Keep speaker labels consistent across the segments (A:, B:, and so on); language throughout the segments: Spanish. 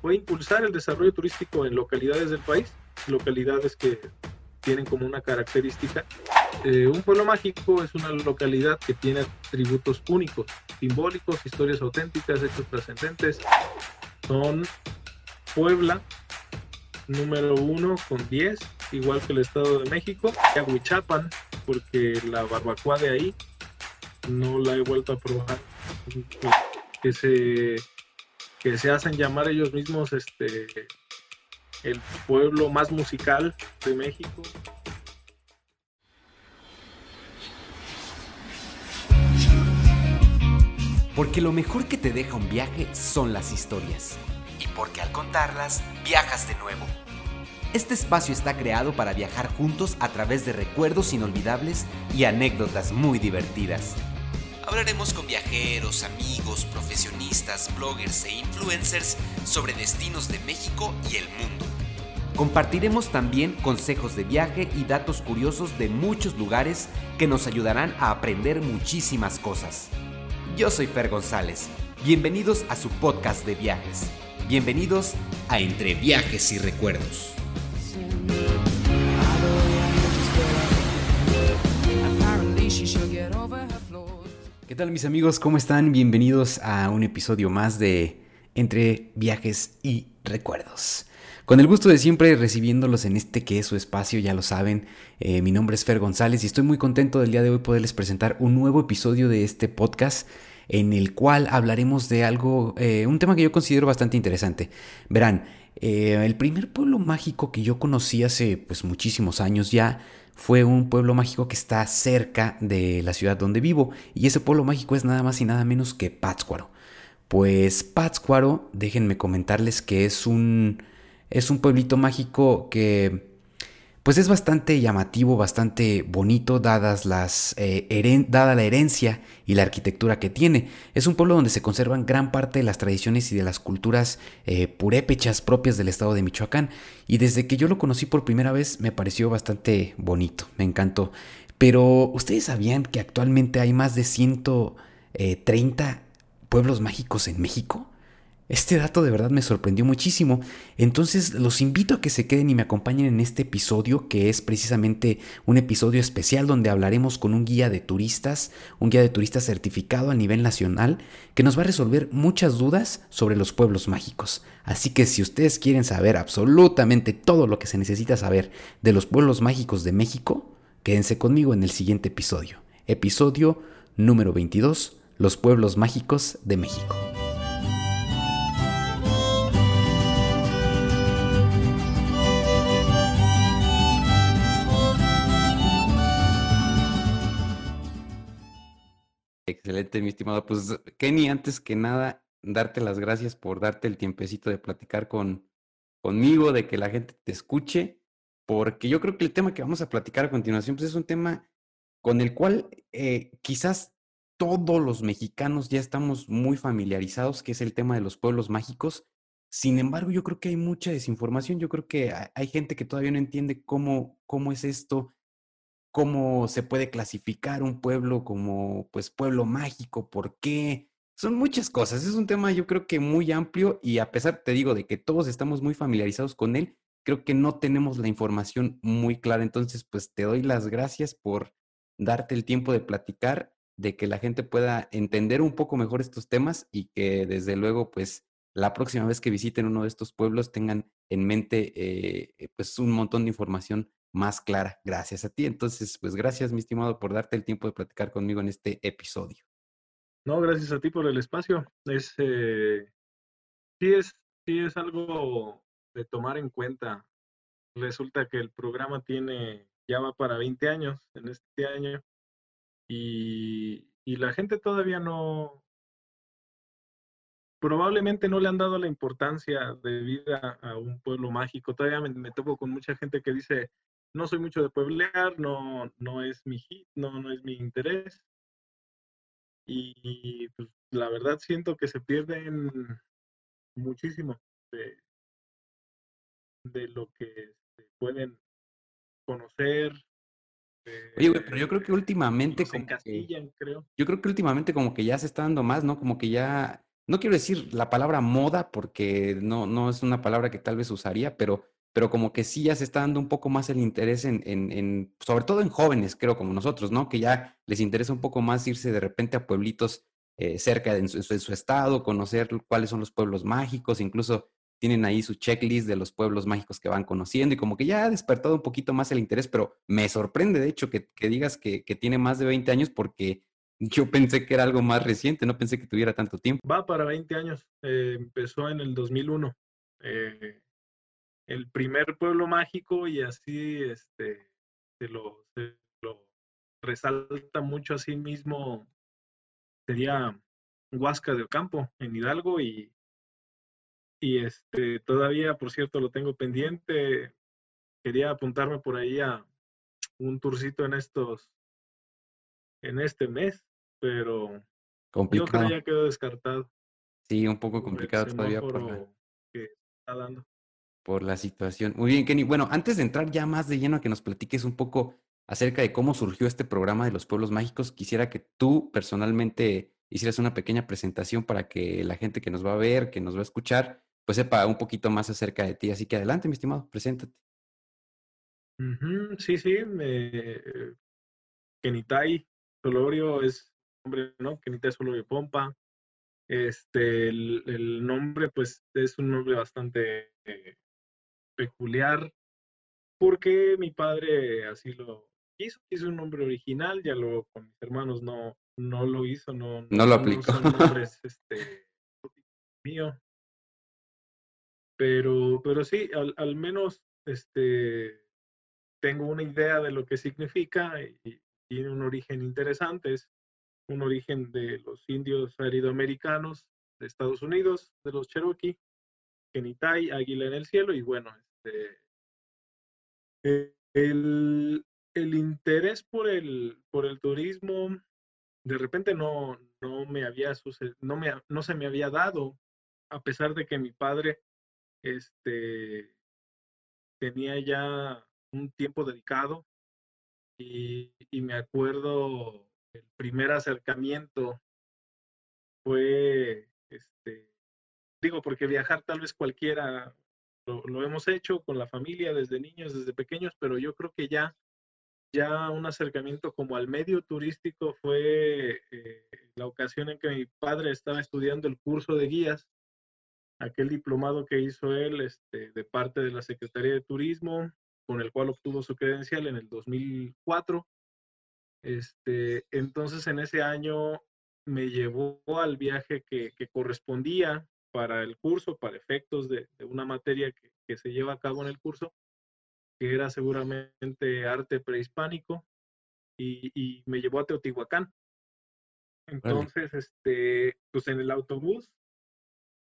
A: fue impulsar el desarrollo turístico en localidades del país, localidades que tienen como una característica. Eh, un pueblo mágico es una localidad que tiene atributos únicos, simbólicos, historias auténticas, hechos trascendentes. Son Puebla, número uno con 10, igual que el Estado de México. Huichapan, porque la barbacoa de ahí no la he vuelto a probar. Que se, que se hacen llamar ellos mismos este el pueblo más musical de México.
B: Porque lo mejor que te deja un viaje son las historias. Y porque al contarlas, viajas de nuevo. Este espacio está creado para viajar juntos a través de recuerdos inolvidables y anécdotas muy divertidas. Hablaremos con viajeros, amigos, profesionistas, bloggers e influencers sobre destinos de México y el mundo. Compartiremos también consejos de viaje y datos curiosos de muchos lugares que nos ayudarán a aprender muchísimas cosas. Yo soy Fer González. Bienvenidos a su podcast de viajes. Bienvenidos a Entre Viajes y Recuerdos. ¿Qué tal mis amigos? ¿Cómo están? Bienvenidos a un episodio más de Entre Viajes y Recuerdos. Con el gusto de siempre recibiéndolos en este que es su espacio, ya lo saben, eh, mi nombre es Fer González y estoy muy contento del día de hoy poderles presentar un nuevo episodio de este podcast en el cual hablaremos de algo, eh, un tema que yo considero bastante interesante. Verán, eh, el primer pueblo mágico que yo conocí hace pues muchísimos años ya fue un pueblo mágico que está cerca de la ciudad donde vivo y ese pueblo mágico es nada más y nada menos que Pátzcuaro. Pues Pátzcuaro, déjenme comentarles que es un es un pueblito mágico que pues es bastante llamativo, bastante bonito, dadas las, eh, dada la herencia y la arquitectura que tiene. Es un pueblo donde se conservan gran parte de las tradiciones y de las culturas eh, purépechas propias del estado de Michoacán. Y desde que yo lo conocí por primera vez me pareció bastante bonito, me encantó. Pero ustedes sabían que actualmente hay más de 130 pueblos mágicos en México? Este dato de verdad me sorprendió muchísimo. Entonces los invito a que se queden y me acompañen en este episodio que es precisamente un episodio especial donde hablaremos con un guía de turistas, un guía de turistas certificado a nivel nacional que nos va a resolver muchas dudas sobre los pueblos mágicos. Así que si ustedes quieren saber absolutamente todo lo que se necesita saber de los pueblos mágicos de México, quédense conmigo en el siguiente episodio. Episodio número 22, los pueblos mágicos de México. Excelente, mi estimado. Pues Kenny, antes que nada, darte las gracias por darte el tiempecito de platicar con, conmigo, de que la gente te escuche, porque yo creo que el tema que vamos a platicar a continuación pues es un tema con el cual eh, quizás todos los mexicanos ya estamos muy familiarizados, que es el tema de los pueblos mágicos. Sin embargo, yo creo que hay mucha desinformación, yo creo que hay gente que todavía no entiende cómo, cómo es esto, cómo se puede clasificar un pueblo como pues pueblo mágico, por qué. Son muchas cosas, es un tema yo creo que muy amplio y a pesar, te digo, de que todos estamos muy familiarizados con él, creo que no tenemos la información muy clara. Entonces, pues te doy las gracias por darte el tiempo de platicar, de que la gente pueda entender un poco mejor estos temas y que desde luego, pues la próxima vez que visiten uno de estos pueblos tengan en mente eh, pues un montón de información más clara gracias a ti. Entonces, pues gracias, mi estimado, por darte el tiempo de platicar conmigo en este episodio.
A: No, gracias a ti por el espacio. Es, eh, sí, es, sí es algo de tomar en cuenta. Resulta que el programa tiene, ya va para 20 años en este año y, y la gente todavía no, probablemente no le han dado la importancia de vida a un pueblo mágico. Todavía me, me topo con mucha gente que dice, no soy mucho de pueblear, no, no es mi hit, no, no es mi interés. Y pues, la verdad siento que se pierden muchísimo de, de lo que se pueden conocer.
B: Oye, güey, pero yo creo que últimamente
A: como creo.
B: Yo creo que últimamente como que ya se está dando más, ¿no? Como que ya no quiero decir la palabra moda porque no, no es una palabra que tal vez usaría, pero, pero como que sí ya se está dando un poco más el interés en, en, sobre todo en jóvenes, creo, como nosotros, ¿no? Que ya les interesa un poco más irse de repente a pueblitos eh, cerca de su, su, estado, conocer cuáles son los pueblos mágicos, incluso tienen ahí su checklist de los pueblos mágicos que van conociendo y como que ya ha despertado un poquito más el interés, pero me sorprende de hecho que, que digas que, que tiene más de 20 años porque yo pensé que era algo más reciente, no pensé que tuviera tanto tiempo.
A: Va para 20 años, eh, empezó en el 2001. Eh, el primer pueblo mágico y así este, se, lo, se lo resalta mucho a sí mismo sería Huasca de Ocampo en Hidalgo y, y este todavía por cierto lo tengo pendiente quería apuntarme por ahí a un tourcito en estos en este mes pero complicado. yo creo que ya quedó descartado.
B: Sí, un poco complicado todavía por la, por la situación. Muy bien, Kenny. Bueno, antes de entrar ya más de lleno a que nos platiques un poco acerca de cómo surgió este programa de los pueblos mágicos, quisiera que tú personalmente hicieras una pequeña presentación para que la gente que nos va a ver, que nos va a escuchar, pues sepa un poquito más acerca de ti. Así que adelante, mi estimado, preséntate.
A: Sí, sí, me... Kenitai Solorio es nombre, ¿no? Kenita solo de Pompa. Este, el, nombre, pues, es un nombre bastante eh, peculiar, porque mi padre así lo hizo, hizo un nombre original, ya lo con mis hermanos no, no lo hizo, no,
B: no lo aplicó.
A: No nombres, este, mío. Pero, pero sí, al, al menos, este, tengo una idea de lo que significa y tiene un origen interesante. Es un origen de los indios aridoamericanos de Estados Unidos, de los Cherokee, Kenitai, Águila en el cielo, y bueno, este, eh, el, el, interés por el, por el turismo de repente no, no me había no, me, no se me había dado, a pesar de que mi padre este, tenía ya un tiempo dedicado y, y me acuerdo el primer acercamiento fue, este, digo, porque viajar tal vez cualquiera lo, hemos hecho con la familia desde niños, desde pequeños, pero yo creo que ya, ya un acercamiento como al medio turístico fue eh, la ocasión en que mi padre estaba estudiando el curso de guías, aquel diplomado que hizo él este, de parte de la Secretaría de Turismo, con el cual obtuvo su credencial en el 2004 este, entonces en ese año me llevó al viaje que, correspondía para el curso, para efectos de, una materia que, se lleva a cabo en el curso, que era seguramente arte prehispánico, y, me llevó a Teotihuacán. Entonces, este, pues en el autobús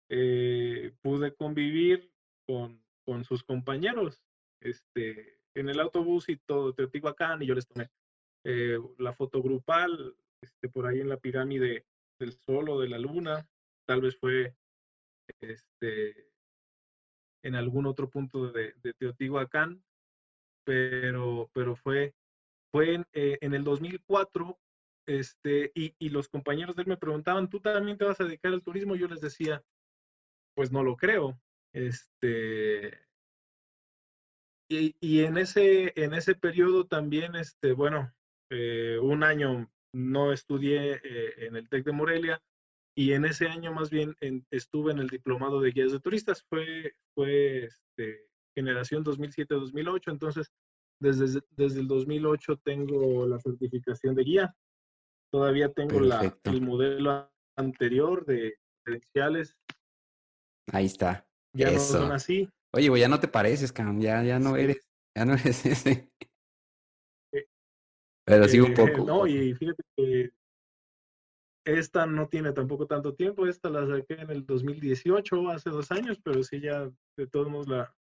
A: eh, pude convivir con, con sus compañeros este, en el autobús y todo Teotihuacán, y yo les tomé eh, la foto grupal, este, por ahí en la pirámide del Sol o de la Luna, tal vez fue este, en algún otro punto de, Teotihuacán, pero, pero fue, fue en, eh, en el 2004 este, y, y, los compañeros de él me preguntaban, ¿tú también te vas a dedicar al turismo? Yo les decía, pues no lo creo. Este, y, y en, ese, en ese periodo también, este, bueno, eh, un año no estudié eh, en el TEC de Morelia y en ese año más bien estuve en el diplomado de guías de turistas. Fue, fue este, generación 2007-2008, entonces desde, desde el 2008 tengo la certificación de guía. Todavía tengo la, el modelo anterior de credenciales.
B: Ahí está.
A: Ya no son así.
B: Oye, ya no te pareces, Cam, ya, ya no eres, ya no eres ese. Pero sí un eh, poco.
A: No, y fíjate que esta no tiene tampoco tanto tiempo, esta la saqué en el 2018, hace dos años, pero sí ya de todos modos la,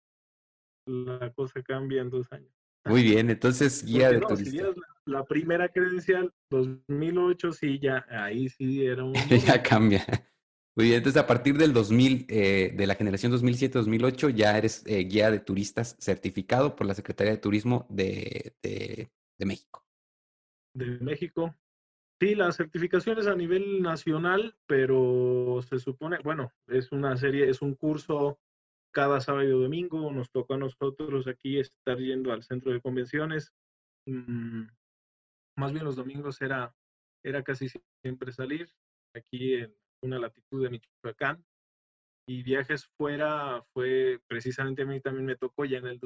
A: la cosa cambia en dos años.
B: Muy bien, entonces guía de turista.
A: la, primera credencial, 2008, sí, ya, ahí sí era un...
B: ya cambia. Muy bien, entonces a partir del 2000, eh, de la generación 2007-2008, ya eres eh, guía de turistas certificado por la Secretaría de Turismo de, de, de México
A: de México. Sí, la certificación es a nivel nacional, pero se supone, bueno, es una serie, es un curso cada sábado y domingo. Nos tocó a nosotros aquí estar yendo al centro de convenciones. Mm, más bien los domingos era, era casi siempre salir aquí en una latitud de Michoacán. Y viajes fuera fue precisamente a mí también me tocó ya en el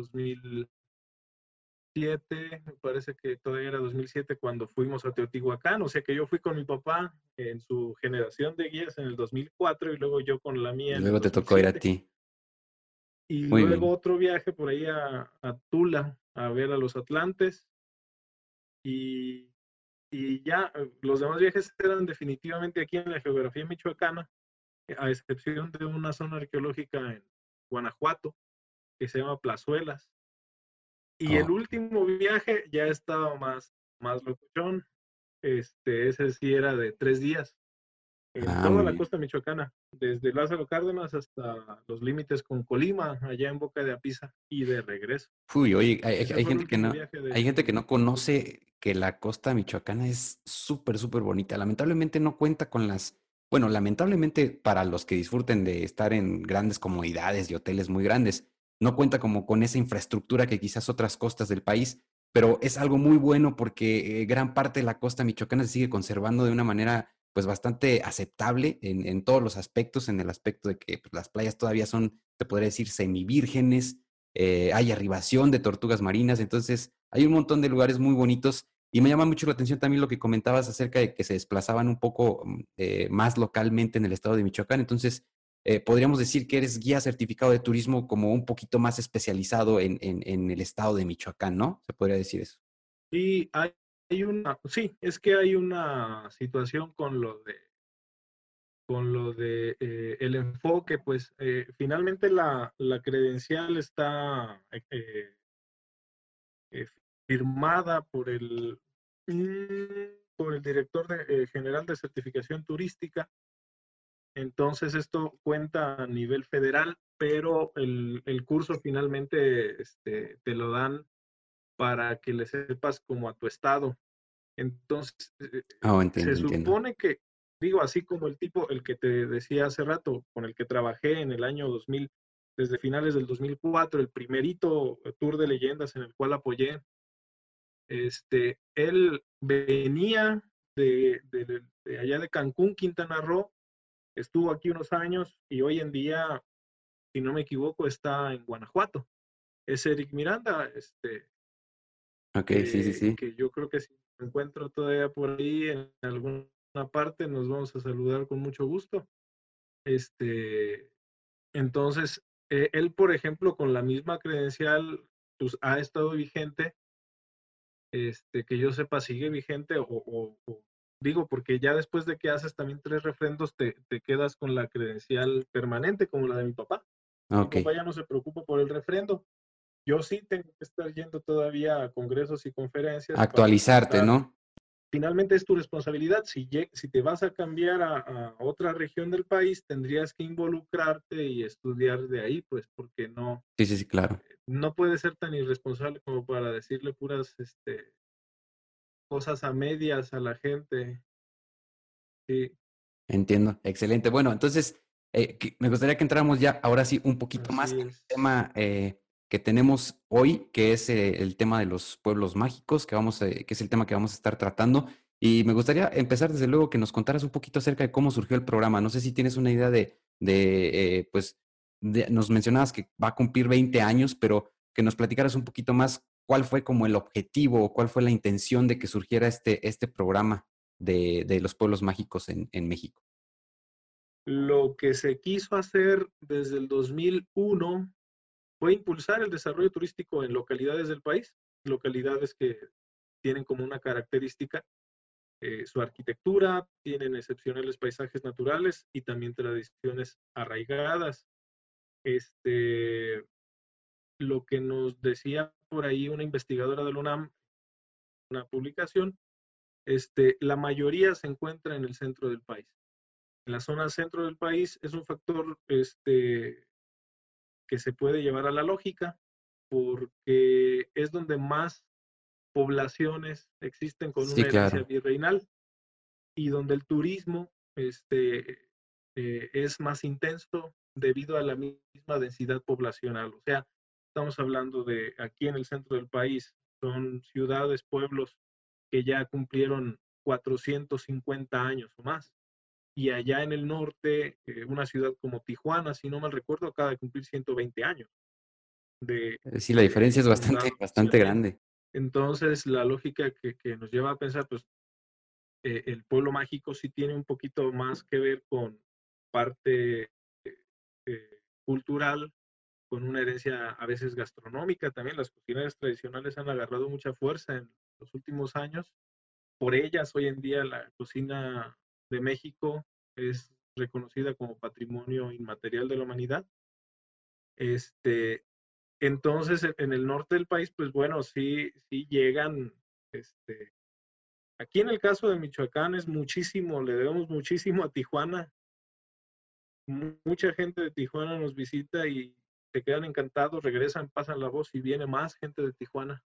A: 2007, me parece que todavía era 2007 cuando fuimos a Teotihuacán, o sea que yo fui con mi papá en su generación de guías en el 2004 y luego yo con la mía.
B: Y luego te tocó ir a ti.
A: Y luego otro viaje por ahí a, Tula a ver a los Atlantes. Y, y, ya eh, los demás viajes eran definitivamente aquí en la geografía michoacana, a excepción de una zona arqueológica en Guanajuato que se llama Plazuelas. Y el último viaje ya estaba más, más locuchón. Este, ese sí era de tres días en ah, toda la costa michoacana, desde Lázaro Cárdenas hasta los límites con Colima, allá en Boca de Apisa y de regreso.
B: Uy, oye, hay, gente que no, hay gente que no conoce que la costa michoacana es súper, súper bonita. Lamentablemente no cuenta con las, bueno, lamentablemente para los que disfruten de estar en grandes comodidades y hoteles muy grandes, no cuenta como con esa infraestructura que quizás otras costas del país, pero es algo muy bueno porque eh, gran parte de la costa michoacana se sigue conservando de una manera pues bastante aceptable en, en, todos los aspectos, en el aspecto de que pues, las playas todavía son, te podría decir, semivírgenes, eh, hay arribación de tortugas marinas, entonces hay un montón de lugares muy bonitos y me llama mucho la atención también lo que comentabas acerca de que se desplazaban un poco mm, eh, más localmente en el estado de Michoacán, entonces eh, podríamos decir que eres guía certificado de turismo como un poquito más especializado en, en, el estado de Michoacán, ¿no? Se podría decir eso.
A: Sí, hay, una, sí, es que hay una situación con lo de con lo de eh, el enfoque, pues eh, finalmente la, la, credencial está firmada por el mm, por el director general de certificación turística. Entonces esto cuenta a nivel federal, pero el, el curso finalmente este, te lo dan para que le sepas como a tu estado. Entonces, eh,
B: ah,
A: se supone que, digo, así como el tipo, el que te decía hace rato, con el que trabajé en el año 2000, desde finales del 2004, el primerito tour de leyendas en el cual apoyé, este, él venía de, de allá de Cancún, Quintana Roo, estuvo aquí unos años y hoy en día, si no me equivoco, está en Guanajuato. Es Eric Miranda, este,
B: Ok, sí, sí, sí.
A: Que yo creo que si me encuentro todavía por ahí en alguna parte, nos vamos a saludar con mucho gusto. Este, entonces, eh, él, por ejemplo, con la misma credencial, pues ha estado vigente, este, que yo sepa, sigue vigente, o, digo, porque ya después de que haces también tres refrendos, te, te, quedas con la credencial permanente, como la de mi papá.
B: Okay.
A: Mi papá ya no se preocupa por el refrendo, yo sí tengo que estar yendo todavía a congresos y conferencias.
B: Actualizarte, ¿no?
A: Finalmente es tu responsabilidad. Si, si te vas a cambiar a, otra región del país, tendrías que involucrarte y estudiar de ahí, pues, porque no.
B: Sí, sí, sí, claro.
A: Eh, no puedes ser tan irresponsable como para decirle puras este, cosas a medias a la gente. Sí.
B: Entiendo, excelente. Bueno, entonces eh, me gustaría que entráramos ya ahora sí un poquito más en el tema eh, que tenemos hoy, que es eh, el tema de los pueblos mágicos, que, vamos que es el tema que vamos a estar tratando. Y me gustaría empezar desde luego que nos contaras un poquito acerca de cómo surgió el programa. No sé si tienes una idea de, de pues, nos mencionabas que va a cumplir 20 años, pero que nos platicaras un poquito más cuál fue como el objetivo o cuál fue la intención de que surgiera este, este programa de, de los pueblos mágicos en, en México.
A: Lo que se quiso hacer desde el 2001 fue impulsar el desarrollo turístico en localidades del país, localidades que tienen como una característica eh, su arquitectura, tienen excepcionales paisajes naturales y también tradiciones arraigadas. Este, lo que nos decía por ahí una investigadora del UNAM, una publicación, este, la mayoría se encuentra en el centro del país. En la zona centro del país es un factor este, que se puede llevar a la lógica, porque es donde más poblaciones existen con una herencia virreinal. y donde el turismo este, eh, es más intenso debido a la misma densidad poblacional. O sea, estamos hablando de aquí en el centro del país, son ciudades, pueblos que ya cumplieron 450 años o más. Y allá en el norte, eh, una ciudad como Tijuana, si no mal recuerdo, acaba de cumplir 120 años.
B: De, sí, la diferencia es bastante, bastante grande.
A: Entonces, la lógica que, que, nos lleva a pensar, pues, eh, el pueblo mágico sí tiene un poquito más que ver con parte eh, cultural, con una herencia a veces gastronómica también. Las cocineras tradicionales han agarrado mucha fuerza en los últimos años. Por ellas, hoy en día, la cocina de México es reconocida como patrimonio inmaterial de la humanidad. Este, entonces, en el norte del país, pues bueno, sí, sí llegan, este, aquí en el caso de Michoacán es muchísimo, le debemos muchísimo a Tijuana. Mucha gente de Tijuana nos visita y se quedan encantados, regresan, pasan la voz y viene más gente de Tijuana.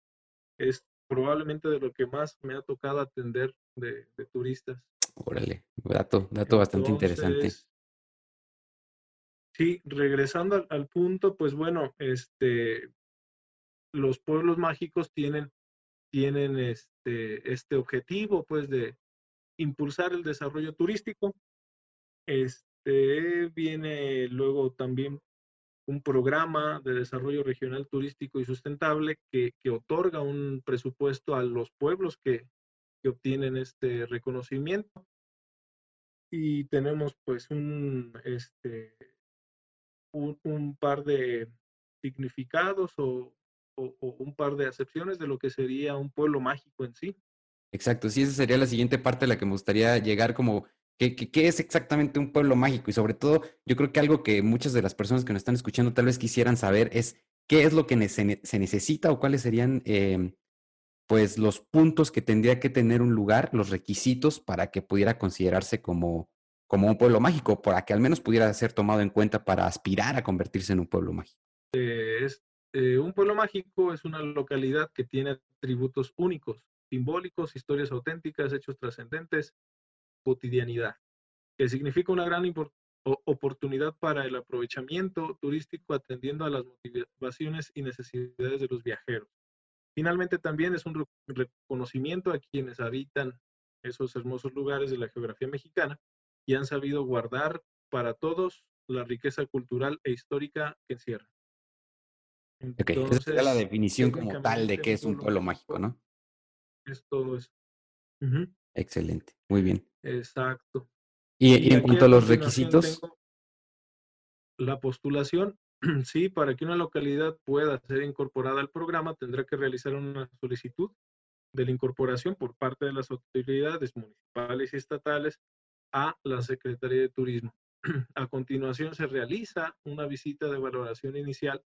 A: Es probablemente de lo que más me ha tocado atender de, turistas.
B: Órale, dato, dato bastante interesante.
A: Sí, regresando al, punto, pues bueno, este, los pueblos mágicos tienen, tienen este, este objetivo, pues, de impulsar el desarrollo turístico. Este, viene luego también un programa de desarrollo regional turístico y sustentable que, otorga un presupuesto a los pueblos que, obtienen este reconocimiento. Y tenemos pues un, este, un, par de significados o, un par de acepciones de lo que sería un pueblo mágico en sí.
B: Exacto, sí, esa sería la siguiente parte a la que me gustaría llegar como ¿Qué, es exactamente un pueblo mágico? Y sobre todo, yo creo que algo que muchas de las personas que nos están escuchando tal vez quisieran saber es qué es lo que se, necesita o cuáles serían em, pues los puntos que tendría que tener un lugar, los requisitos para que pudiera considerarse como, como un pueblo mágico, para que al menos pudiera ser tomado en cuenta para aspirar a convertirse en un pueblo mágico.
A: Eh, eh, un pueblo mágico es una localidad que tiene atributos únicos, simbólicos, historias auténticas, hechos trascendentes, cotidianidad, que significa una gran oportunidad para el aprovechamiento turístico atendiendo a las motivaciones y necesidades de los viajeros. Finalmente también es un reconocimiento a quienes habitan esos hermosos lugares de la geografía mexicana y han sabido guardar para todos la riqueza cultural e histórica que encierra.
B: Entonces, esa la definición como tal de qué es un pueblo mágico, ¿no?
A: Es todo eso.
B: Excelente, muy bien.
A: Exacto.
B: Y, en cuanto a los requisitos.
A: La postulación, sí, para que una localidad pueda ser incorporada al programa, tendrá que realizar una solicitud de la incorporación por parte de las autoridades municipales y estatales a la Secretaría de Turismo. A continuación se realiza una visita de valoración inicial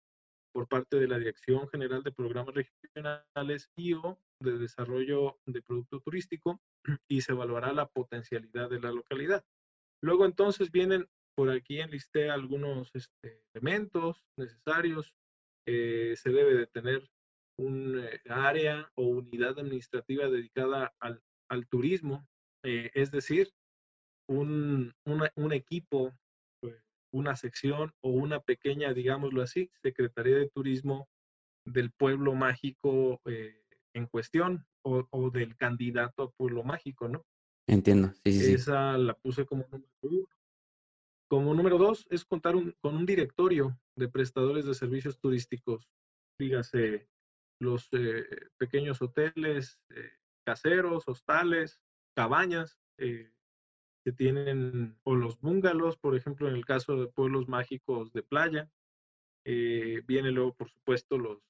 A: por parte de la Dirección General de Programas Regionales y o de Desarrollo de Producto Turístico y se evaluará la potencialidad de la localidad. Luego entonces vienen por aquí enlisté algunos este, elementos necesarios. Eh, se debe de tener un eh, área o unidad administrativa dedicada al, al turismo, eh, es decir, un, un equipo una sección o una pequeña, digámoslo así, Secretaría de Turismo del pueblo mágico en cuestión o, del candidato a pueblo mágico, ¿no?
B: Entiendo, sí, sí.
A: Esa la puse como número uno. Como número dos es contar con un directorio de prestadores de servicios turísticos, dígase los eh, pequeños hoteles, eh, caseros, hostales, cabañas, que tienen, o los bungalows, por ejemplo, en el caso de pueblos mágicos de playa. Eh, viene luego, por supuesto, los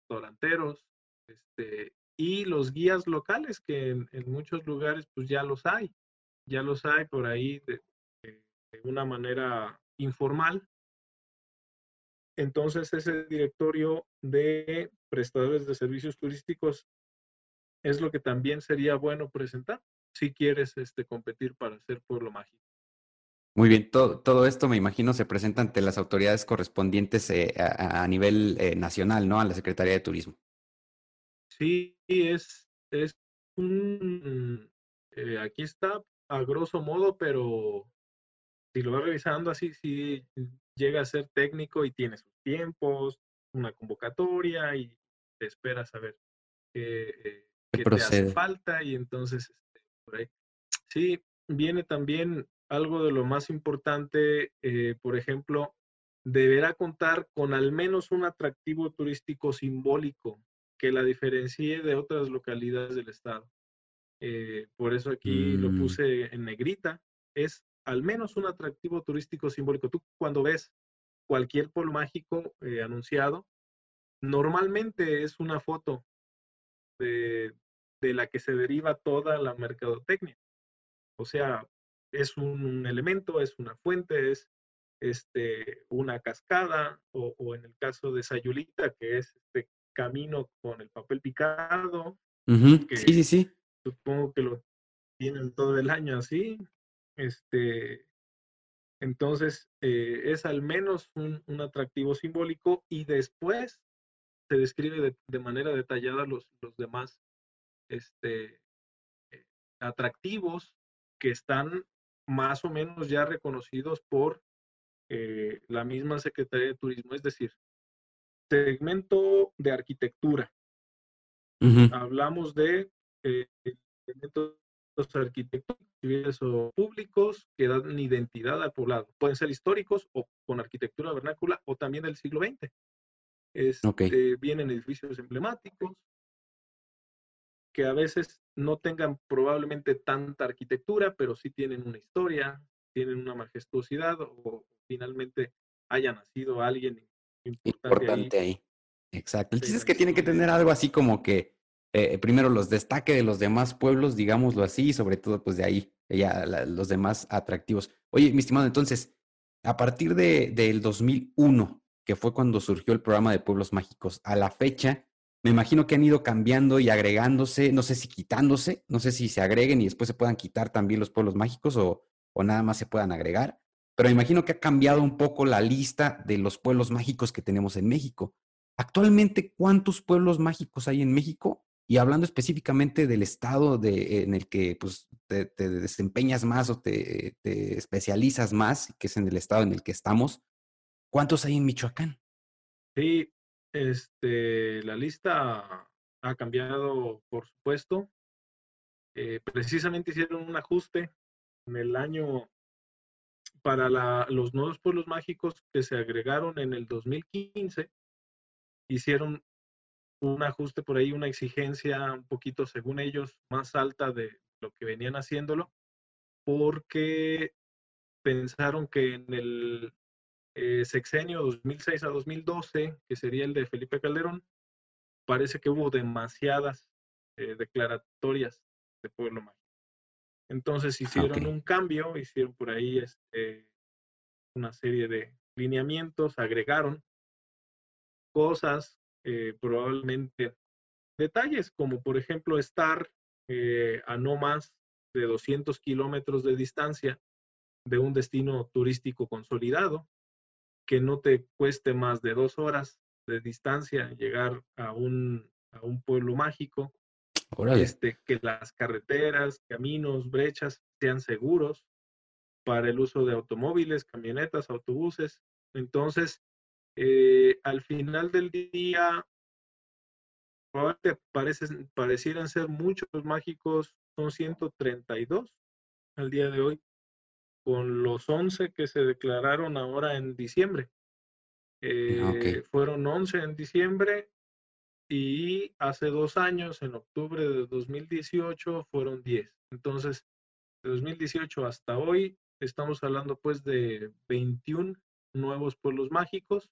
A: restauranteros este, y los guías locales, que en, muchos lugares pues ya los hay, ya los hay por ahí de, una manera informal. Entonces, ese directorio de prestadores de servicios turísticos es lo que también sería bueno presentar si quieres este, competir para ser pueblo mágico.
B: Muy bien, todo, todo esto me imagino se presenta ante las autoridades correspondientes eh, a, nivel eh, nacional, ¿no? A la Secretaría de Turismo.
A: Sí, es, es un, eh, aquí está, a grosso modo, pero si lo vas revisando así, sí llega a ser técnico y tiene sus tiempos, una convocatoria y te esperas a ver qué, eh, te hace falta y entonces este, por ahí. Sí, viene también algo de lo más importante, eh, por ejemplo, deberá contar con al menos un atractivo turístico simbólico que la diferencie de otras localidades del estado. Eh, por eso aquí lo mm. puse en negrita. Es al menos un atractivo turístico simbólico. Tú cuando ves cualquier polo mágico eh, anunciado, normalmente es una foto de, de, la que se deriva toda la mercadotecnia. O sea, es un elemento, es una fuente, es este, una cascada, o, en el caso de Sayulita, que es este camino con el papel picado.
B: sí, sí, sí.
A: Supongo que lo tienen todo el año así. Este, entonces, eh, es al menos un, atractivo simbólico y después se describe de, manera detallada los, los demás este, eh, atractivos que están más o menos ya reconocidos por eh, la misma Secretaría de Turismo, es decir, segmento de arquitectura. Hablamos de eh, segmentos arquitectónicos o públicos que dan identidad al poblado. Pueden ser históricos o con arquitectura vernácula o también del siglo XX. Este, Vienen edificios emblemáticos que a veces no tengan probablemente tanta arquitectura, pero sí tienen una historia, tienen una majestuosidad o finalmente haya nacido alguien importante, ahí.
B: Exacto. El chiste es que tiene que tener algo así como que eh, primero los destaque de los demás pueblos, digámoslo así, y sobre todo pues de ahí ya los demás atractivos. Oye, mi estimado, entonces, a partir de, del 2001, que fue cuando surgió el programa de Pueblos Mágicos, a la fecha, me imagino que han ido cambiando y agregándose, no sé si quitándose, no sé si se agreguen y después se puedan quitar también los pueblos mágicos o, o nada más se puedan agregar pero imagino que ha cambiado un poco la lista de los pueblos mágicos que tenemos en México. Actualmente, ¿cuántos pueblos mágicos hay en México? Y hablando específicamente del estado de, en el que pues, te, desempeñas más o te, especializas más, que es en el estado en el que estamos, ¿cuántos hay en Michoacán?
A: Sí, este, la lista ha cambiado, por supuesto. Eh, precisamente hicieron un ajuste en el año para los nuevos pueblos mágicos que se agregaron en el 2015, hicieron un ajuste por ahí, una exigencia un poquito, según ellos, más alta de lo que venían haciéndolo, porque pensaron que en el eh, sexenio 2006 a 2012, que sería el de Felipe Calderón, parece que hubo demasiadas eh, declaratorias de pueblo mágico. Entonces ah, hicieron un cambio, hicieron por ahí este, una serie de lineamientos, agregaron cosas, eh, probablemente detalles, como por ejemplo estar eh, a no más de 200 kilómetros de distancia de un destino turístico consolidado, que no te cueste más de dos horas de distancia llegar a un, a un pueblo mágico, este, que las carreteras, caminos, brechas sean seguros para el uso de automóviles, camionetas, autobuses. Entonces, eh, al final del día, probablemente parecen, parecieran ser muchos mágicos, son 132 al día de hoy, con los 11 que se declararon ahora en diciembre. Ah, eh, fueron 11 en diciembre y hace dos años, en octubre de 2018, fueron 10. Entonces, de 2018 hasta hoy, estamos hablando pues de 21 nuevos pueblos mágicos,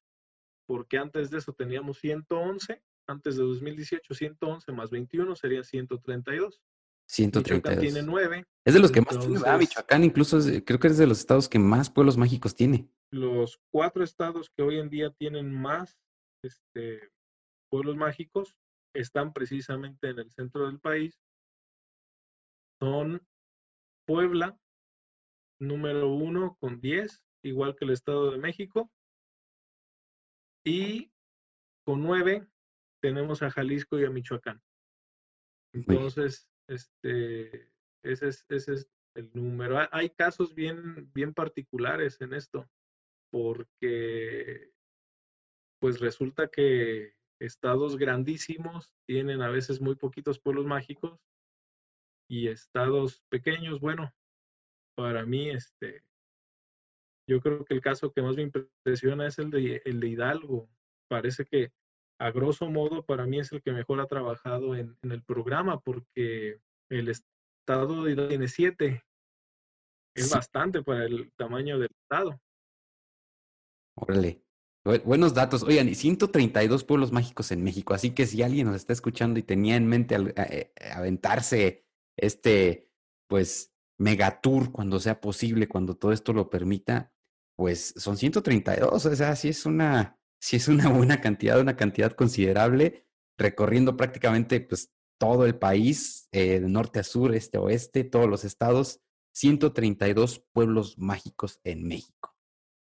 A: porque antes de eso teníamos 111, antes de 2018 111 más 21 sería 132.
B: 132.
A: Michoacán tiene 9.
B: Es de los que más tiene, ah, Michoacán incluso creo que es de los estados que más pueblos mágicos tiene.
A: Los cuatro estados que hoy en día tienen más este, pueblos mágicos están precisamente en el centro del país. Son Puebla, número uno con 10, igual que el Estado de México. Y con 9 tenemos a Jalisco y a Michoacán. Entonces, este, ese es, ese es el número. Hay casos bien, bien particulares en esto, porque pues resulta que estados grandísimos tienen a veces muy poquitos pueblos mágicos y estados pequeños, bueno, para mí, este, yo creo que el caso que más me impresiona es el de, el de Hidalgo. Parece que, a grosso modo, para mí es el que mejor ha trabajado en, en el programa, porque el estado de Hidalgo tiene siete. Es bastante para el tamaño del estado.
B: Órale. Buenos datos. Oigan, y 132 pueblos mágicos en México, así que si alguien nos está escuchando y tenía en mente eh, aventarse este, pues, megatour cuando sea posible, cuando todo esto lo permita, pues son 132, o sea, sí es una, sí es una buena cantidad, una cantidad considerable, recorriendo prácticamente pues todo el país, eh, de norte a sur, este a oeste, todos los estados, 132 pueblos mágicos en México.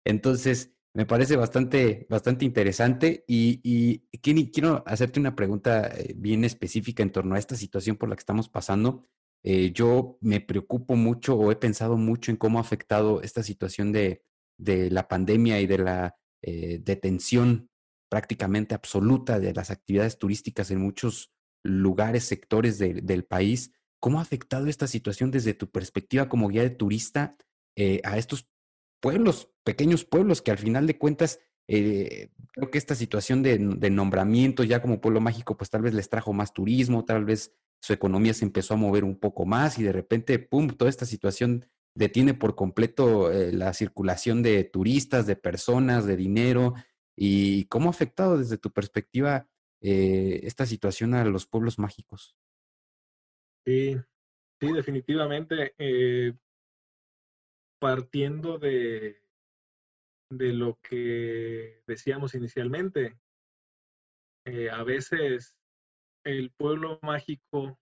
B: Entonces, me parece bastante, bastante interesante y, y quiero hacerte una pregunta eh, bien específica en torno a esta situación por la que estamos pasando. Eh, yo me preocupo mucho o he pensado mucho en cómo ha afectado esta situación de, de la pandemia y de la eh, detención prácticamente absoluta de las actividades turísticas en muchos lugares, sectores del país. ¿Cómo ha afectado esta situación desde tu perspectiva como guía de turista a estos pueblos, pequeños pueblos, que al final de cuentas, eh, creo que esta situación de, nombramiento ya como pueblo mágico, pues tal vez les trajo más turismo, tal vez su economía se empezó a mover un poco más y de repente, ¡pum!, toda esta situación detiene por completo eh, la circulación de turistas, de personas, de dinero. ¿Y cómo ha afectado desde tu perspectiva eh, esta situación a los pueblos mágicos?
A: Sí, sí, definitivamente partiendo de, de lo que decíamos inicialmente, eh, a veces el pueblo mágico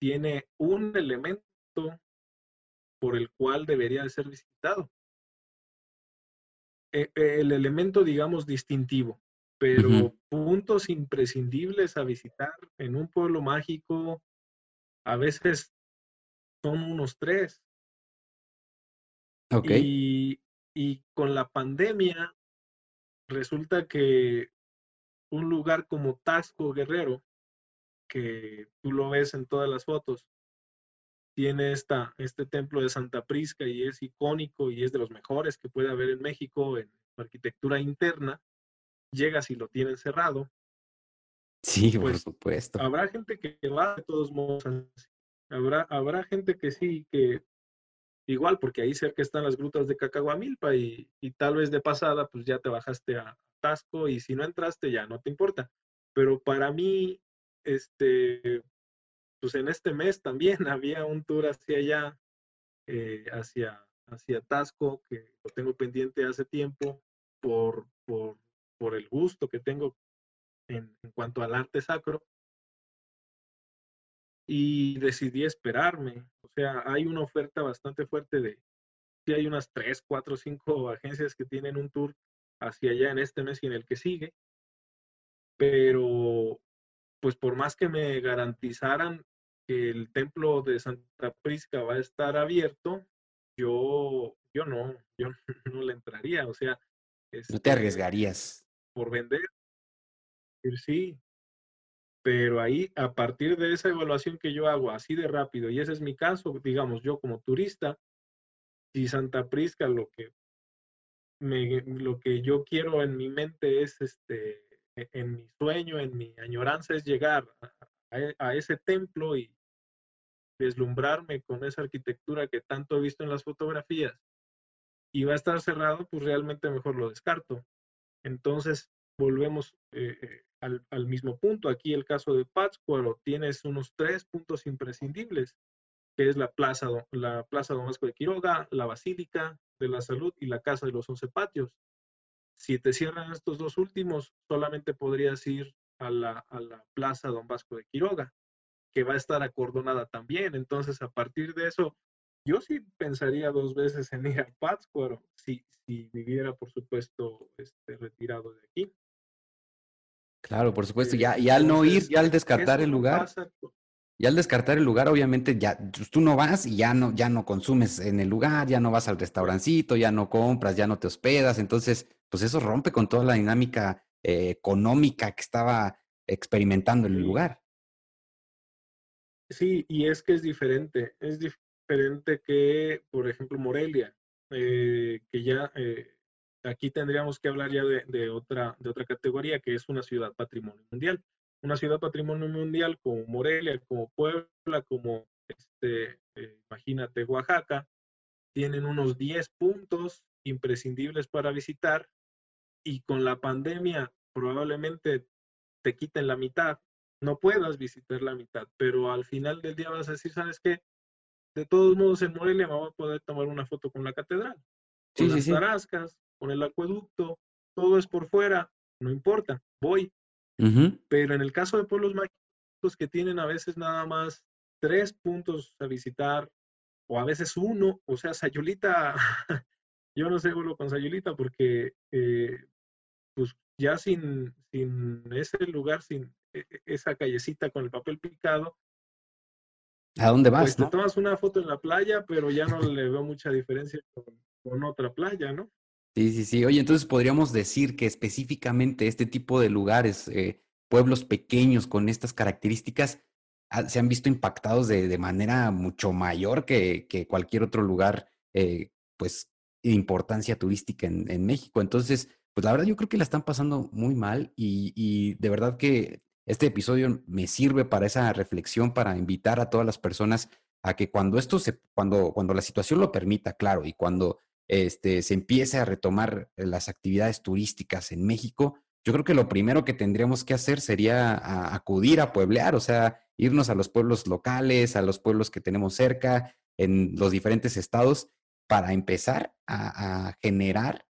A: tiene un elemento por el cual debería de ser visitado. E, el elemento, digamos, distintivo, pero puntos imprescindibles a visitar en un pueblo mágico a veces son unos tres. Y, con la pandemia, resulta que un lugar como Tasco Guerrero, que tú lo ves en todas las fotos, tiene esta, este templo de Santa Prisca y es icónico y es de los mejores que puede haber en México en arquitectura interna. Llegas y lo tienen cerrado.
B: Sí, por pues, supuesto.
A: Habrá gente que va de todos modos. Habrá, habrá gente que sí, que igual, porque ahí cerca están las grutas de Cacahuamilpa y, y tal vez de pasada, pues ya te bajaste a Tasco y si no entraste ya no te importa. Pero para mí, este, pues en este mes también había un tour hacia allá, eh, hacia, hacia Tasco, que lo tengo pendiente hace tiempo por, por, por el gusto que tengo en, en cuanto al arte sacro y decidí esperarme. O sea, hay una oferta bastante fuerte de, sí hay unas tres, cuatro, cinco agencias que tienen un tour hacia allá en este mes y en el que sigue, pero pues por más que me garantizaran que el templo de Santa Prisca va a estar abierto, yo, yo no, yo no le entraría, o sea...
B: no te este, arriesgarías.
A: Por vender. Sí, pero ahí, a partir de esa evaluación que yo hago así de rápido, y ese es mi caso, digamos, yo como turista, si Santa Prisca lo que, lo que yo quiero en mi mente es, este, e, en mi sueño, en mi añoranza es llegar a, ese templo y deslumbrarme con esa arquitectura que tanto he visto en las fotografías y va a estar cerrado, pues realmente mejor lo descarto. Entonces, volvemos eh, eh, al, mismo punto. Aquí el caso de Pátzcuaro, tienes unos tres puntos imprescindibles, que es la plaza, la plaza Don Vasco de Quiroga, la Basílica de la Salud y la Casa de los Once Patios. Si te cierran estos dos últimos, solamente podrías ir a la, a la plaza Don Vasco de Quiroga, que va a estar acordonada también. Entonces, a partir de eso, yo sí pensaría dos veces en ir a Pátzcuaro, si, si viviera, por supuesto, este, retirado de aquí.
B: Claro, por supuesto. Ya, y al no ir, ya al descartar el lugar. Y al descartar el lugar, obviamente, ya pues, tú no vas y ya no, ya no consumes en el lugar, ya no vas al restaurancito, ya no compras, ya no te hospedas. Entonces, pues eso rompe con toda la dinámica eh, económica que estaba experimentando en el lugar.
A: Sí, y es que es diferente. Es diferente que, por ejemplo, Morelia, eh, que ya eh, aquí tendríamos que hablar ya de, otra, de otra categoría, que es una ciudad patrimonio mundial. Una ciudad patrimonio mundial como Morelia, como Puebla, como, este, eh, imagínate, Oaxaca, tienen unos 10 puntos imprescindibles para visitar y con la pandemia probablemente te quiten la mitad, no puedas visitar la mitad, pero al final del día vas a decir, ¿sabes qué? De todos modos, en Morelia me voy a poder tomar una foto con la catedral, con las tarascas, con el acueducto, todo es por fuera, no importa, voy. Pero en el caso de pueblos mágicos que tienen a veces nada más tres puntos a visitar, o a veces uno, o sea, Sayulita, yo no sé vuelvo con Sayulita porque eh, pues ya sin, sin ese lugar, sin e, e, esa callecita con el papel picado,
B: ¿A dónde vas?
A: Pues te tomas una foto en la playa, pero ya no le veo mucha diferencia con, otra playa, ¿no?
B: Sí, sí, sí. Oye, entonces podríamos decir que específicamente este tipo de lugares, eh, pueblos pequeños con estas características, ah, se han visto impactados de, manera mucho mayor que, cualquier otro lugar, eh, pues, de importancia turística en, México. Entonces, pues la verdad yo creo que la están pasando muy mal y, y de verdad que este episodio me sirve para esa reflexión, para invitar a todas las personas a que cuando esto se, cuando, cuando la situación lo permita, claro, y cuando este, se empiece a retomar las actividades turísticas en México, yo creo que lo primero que tendríamos que hacer sería acudir a pueblear, o sea, irnos a los pueblos locales, a los pueblos que tenemos cerca, en los diferentes estados, para empezar a generar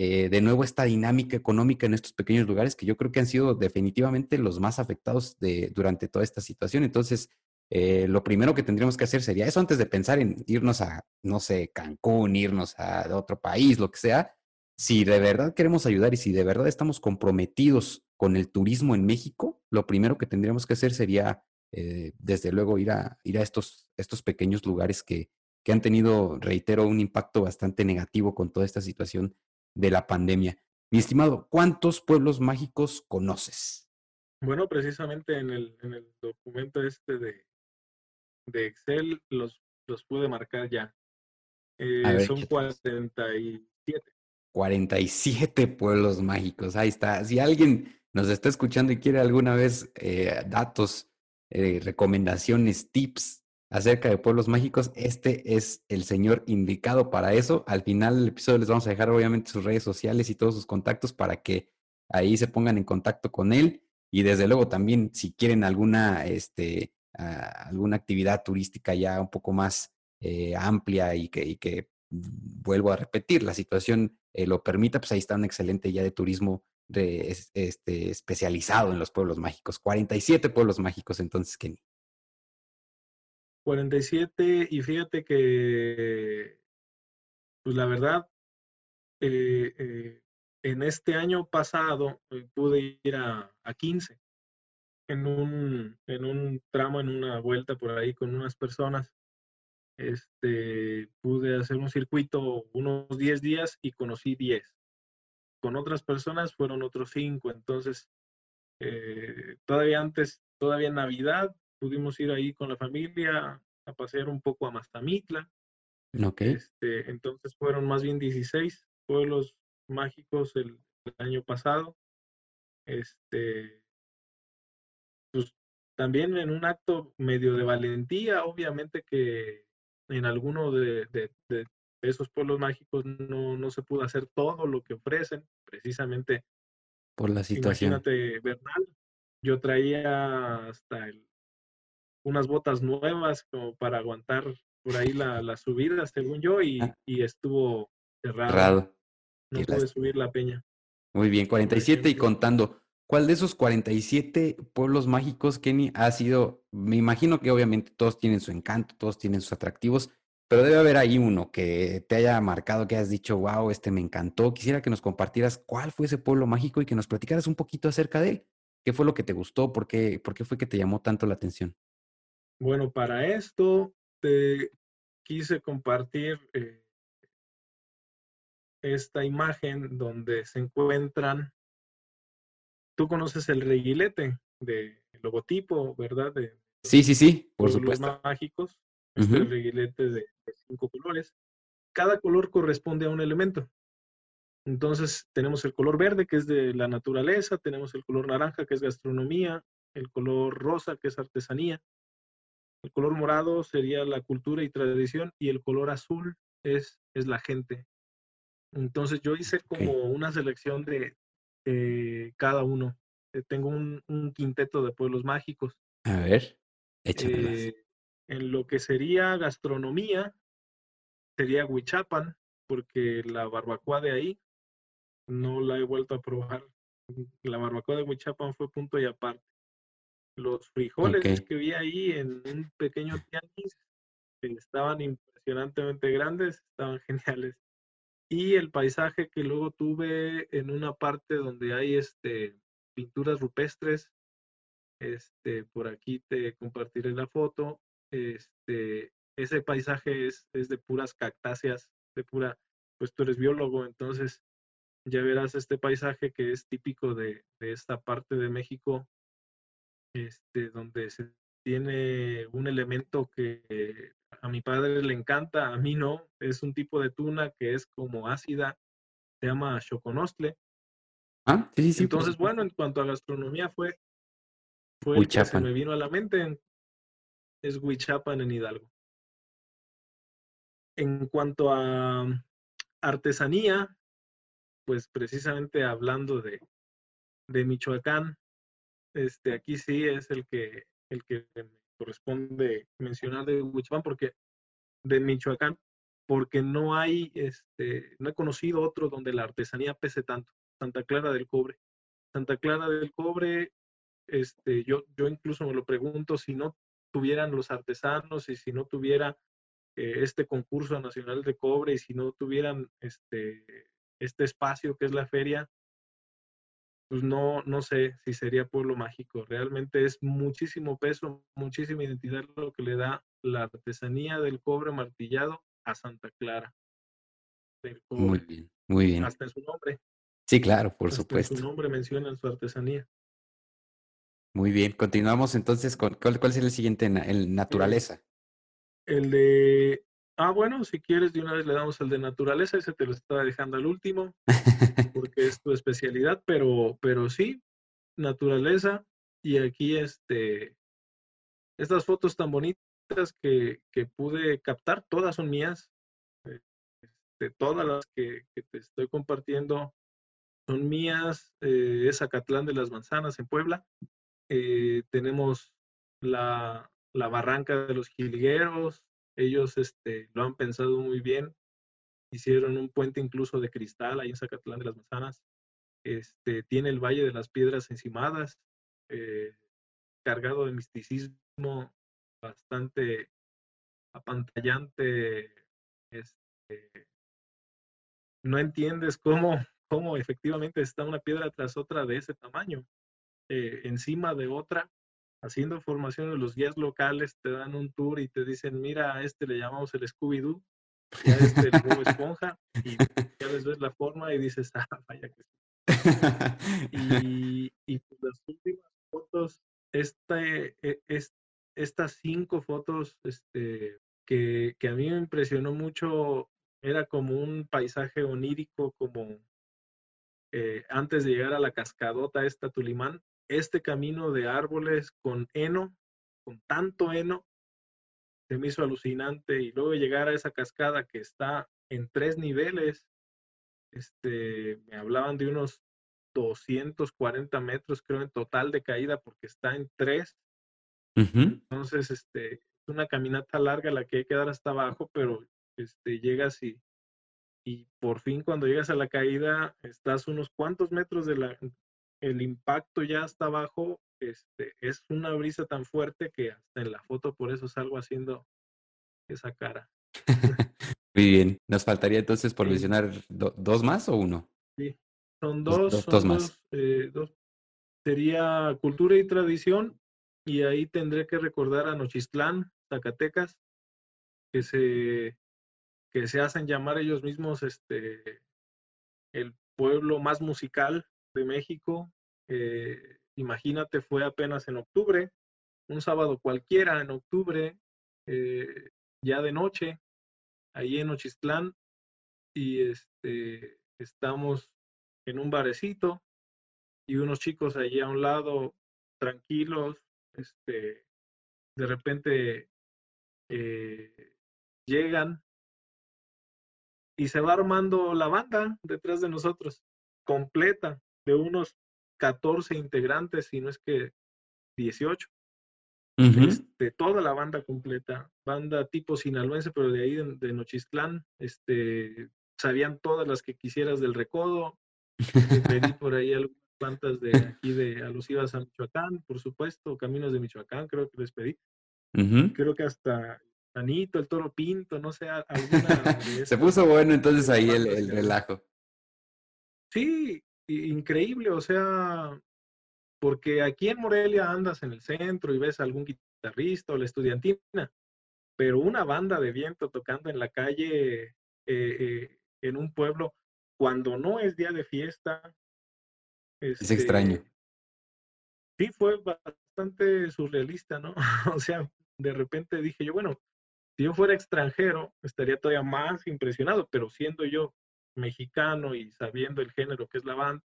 B: eh, de nuevo esta dinámica económica en estos pequeños lugares que yo creo que han sido definitivamente los más afectados durante toda esta situación. Entonces, eh, lo primero que tendríamos que hacer sería eso antes de pensar en irnos a, no sé, Cancún, irnos a otro país, lo que sea. Si de verdad queremos ayudar y si de verdad estamos comprometidos con el turismo en México, lo primero que tendríamos que hacer sería, eh, desde luego, ir a, ir a estos, estos pequeños lugares que, que han tenido, reitero, un impacto bastante negativo con toda esta situación de la pandemia. Mi estimado, ¿cuántos pueblos mágicos conoces?
A: Bueno, precisamente en el, en el documento este de, de Excel los, los pude marcar ya. Eh, son 47.
B: 47 pueblos mágicos, ahí está. Si alguien nos está escuchando y quiere alguna vez eh, datos, eh, recomendaciones, tips acerca de pueblos mágicos, este es el señor indicado para eso. Al final del episodio les vamos a dejar obviamente sus redes sociales y todos sus contactos para que ahí se pongan en contacto con él. Y desde luego también si quieren alguna, este, alguna actividad turística ya un poco más eh, amplia y que, mm, vuelvo a repetir, la situación eh, lo permita, pues ahí está un excelente ya de turismo de, este, especializado en los pueblos mágicos. 47 pueblos mágicos entonces, Kenny.
A: 47 y fíjate que, pues la verdad, eh, en este año pasado pude ir a, a 15 en un, en un tramo, en una vuelta por ahí con unas personas. Este, pude hacer un circuito unos 10 días y conocí 10. Con otras personas fueron otros 5. Entonces, todavía antes, todavía en Navidad, pudimos ir ahí con la familia a pasear un poco a Mastamitla.
B: Okay.
A: Este, entonces fueron más bien 16 pueblos mágicos el, año pasado. Este, también en un acto medio de valentía, obviamente que en alguno de, de, esos pueblos mágicos no, no, se pudo hacer todo lo que ofrecen, precisamente
B: por la situación.
A: Imagínate, Bernal, yo traía hasta el unas botas nuevas como para aguantar por ahí la, la subida, según yo, y, ah. y estuvo cerrado. No pude subir la peña.
B: Muy bien, 47 y contando. ¿Cuál de esos 47 pueblos mágicos, Kenny, ha sido? Me imagino que obviamente todos tienen su encanto, todos tienen sus atractivos, pero debe haber ahí uno que te haya marcado, que has dicho, wow, este me encantó. Quisiera que nos compartieras cuál fue ese pueblo mágico y que nos platicaras un poquito acerca de él. ¿Qué fue lo que te gustó? ¿Por qué, por qué fue que te llamó tanto la atención?
A: Bueno, para esto te quise compartir eh, esta imagen donde se encuentran, tú conoces el reguilete de logotipo, ¿verdad? De,
B: sí, sí, sí, por supuesto.
A: mágicos, este reguilete de, cinco colores. Cada color corresponde a un elemento. Entonces tenemos el color verde, que es de la naturaleza, tenemos el color naranja, que es gastronomía, el color rosa, que es artesanía, el color morado sería la cultura y tradición, y el color azul es, es la gente, entonces yo hice como una selección de cada uno. Eh, tengo un, quinteto de pueblos mágicos.
B: A ver, échamelas.
A: Eh, en lo que sería gastronomía, sería Huichapan, porque la barbacoa de ahí no la he vuelto a probar. La barbacoa de Huichapan fue punto y aparte. Los frijoles que vi ahí en un pequeño tianguis estaban impresionantemente grandes, estaban geniales y el paisaje que luego tuve en una parte donde hay este, pinturas rupestres. Este, por aquí te compartiré la foto. Este, ese paisaje es, es de puras cactáceas, de pura, pues tú eres biólogo, entonces ya verás este paisaje que es típico de, de esta parte de México, este, donde se tiene un elemento que a mi padre le encanta, a mí no. Es un tipo de tuna que es como ácida, se llama choconostle.
B: Ah, sí, sí.
A: Entonces, bueno, en cuanto a gastronomía fue, fue el que se me vino a la mente. Es Huichapan en Hidalgo. En cuanto a artesanía, pues precisamente hablando de, de Michoacán, este, aquí sí es el que, el que corresponde mencionar de Huichapan porque de Michoacán, porque no hay, este, no he conocido otro donde la artesanía pese tanto. Santa Clara del Cobre. Santa Clara del Cobre, este, yo, yo incluso me lo pregunto si no tuvieran los artesanos y si no tuviera eh, este concurso nacional de cobre y si no tuvieran este, este espacio que es la feria, pues no, no sé si sería pueblo mágico. Realmente es muchísimo peso, muchísima identidad lo que le da la artesanía del cobre martillado a Santa Clara.
B: Muy bien, muy bien.
A: Hasta en su nombre.
B: Sí, claro, por supuesto.
A: En su nombre menciona su artesanía.
B: Muy bien, continuamos entonces con cuál, cuál sería el siguiente, el naturaleza.
A: El de Ah, bueno, si quieres, de una vez le damos el de naturaleza, ese te lo estaba dejando al último, porque es tu especialidad, pero, pero sí, naturaleza. Y aquí, este, estas fotos tan bonitas que, que pude captar, todas son mías. de este, todas las que, te estoy compartiendo son mías. Eh, es Acatlán de las Manzanas en Puebla. Eh, tenemos la, la Barranca de los Jilgueros, ellos este, lo han pensado muy bien. Hicieron un puente incluso de cristal ahí en Zacatlán de las Manzanas. Este, tiene el Valle de las Piedras Encimadas, eh, cargado de misticismo bastante apantallante. Este, no entiendes cómo, cómo efectivamente está una piedra tras otra de ese tamaño, eh, encima de otra, haciendo formación de los guías locales, te dan un tour y te dicen, mira, a este le llamamos el Scooby-Doo, a este el Bob Esponja, y ya les ves la forma y dices, ah, vaya que. Y, y pues, las últimas fotos, este, es, estas cinco fotos este, que, que a mí me impresionó mucho, era como un paisaje onírico, como eh, antes de llegar a la cascadota esta Tulimán, este camino de árboles con heno, con tanto heno, se me hizo alucinante y luego llegar a esa cascada que está en tres niveles, este, me hablaban de unos 240 metros, creo, en total de caída porque está en tres. Entonces, este, es una caminata larga la que hay que dar hasta abajo, pero este, llegas y, y por fin cuando llegas a la caída estás unos cuantos metros de la, el impacto ya está abajo, este, es una brisa tan fuerte que hasta en la foto por eso salgo haciendo esa cara.
B: Muy bien. ¿Nos faltaría entonces por mencionar dos más o uno?
A: Sí, son dos. Dos, más. Eh, dos. Sería cultura y tradición. y ahí tendré que recordar a Nochistlán, Zacatecas, que se, que se hacen llamar ellos mismos este, el pueblo más musical México. Eh, imagínate, fue apenas en octubre, un sábado cualquiera en octubre, eh, ya de noche, ahí en Nochistlán, y este, estamos en un barecito y unos chicos allí a un lado, tranquilos, este, de repente eh, llegan y se va armando la banda detrás de nosotros, completa, de unos 14 integrantes, si no es que 18. este, toda la banda completa, banda tipo sinaloense, pero de ahí de, Nochistlán, este, sabían todas las que quisieras del recodo, pedí por ahí algunas plantas de aquí de alusivas a Michoacán, por supuesto, Caminos de Michoacán, creo que les pedí. Creo que hasta Anito, el Toro Pinto, no sé, alguna.
B: Se puso bueno entonces ahí el, el relajo.
A: Sí, increíble, o sea, porque aquí en Morelia andas en el centro y ves a algún guitarrista o la estudiantina, pero una banda de viento tocando en la calle eh, eh, en un pueblo cuando no es día de fiesta.
B: es extraño. Este,
A: sí, fue bastante surrealista, ¿no? o sea, de repente dije yo, bueno, si yo fuera extranjero, estaría todavía más impresionado, pero siendo yo mexicano y sabiendo el género que es la banda,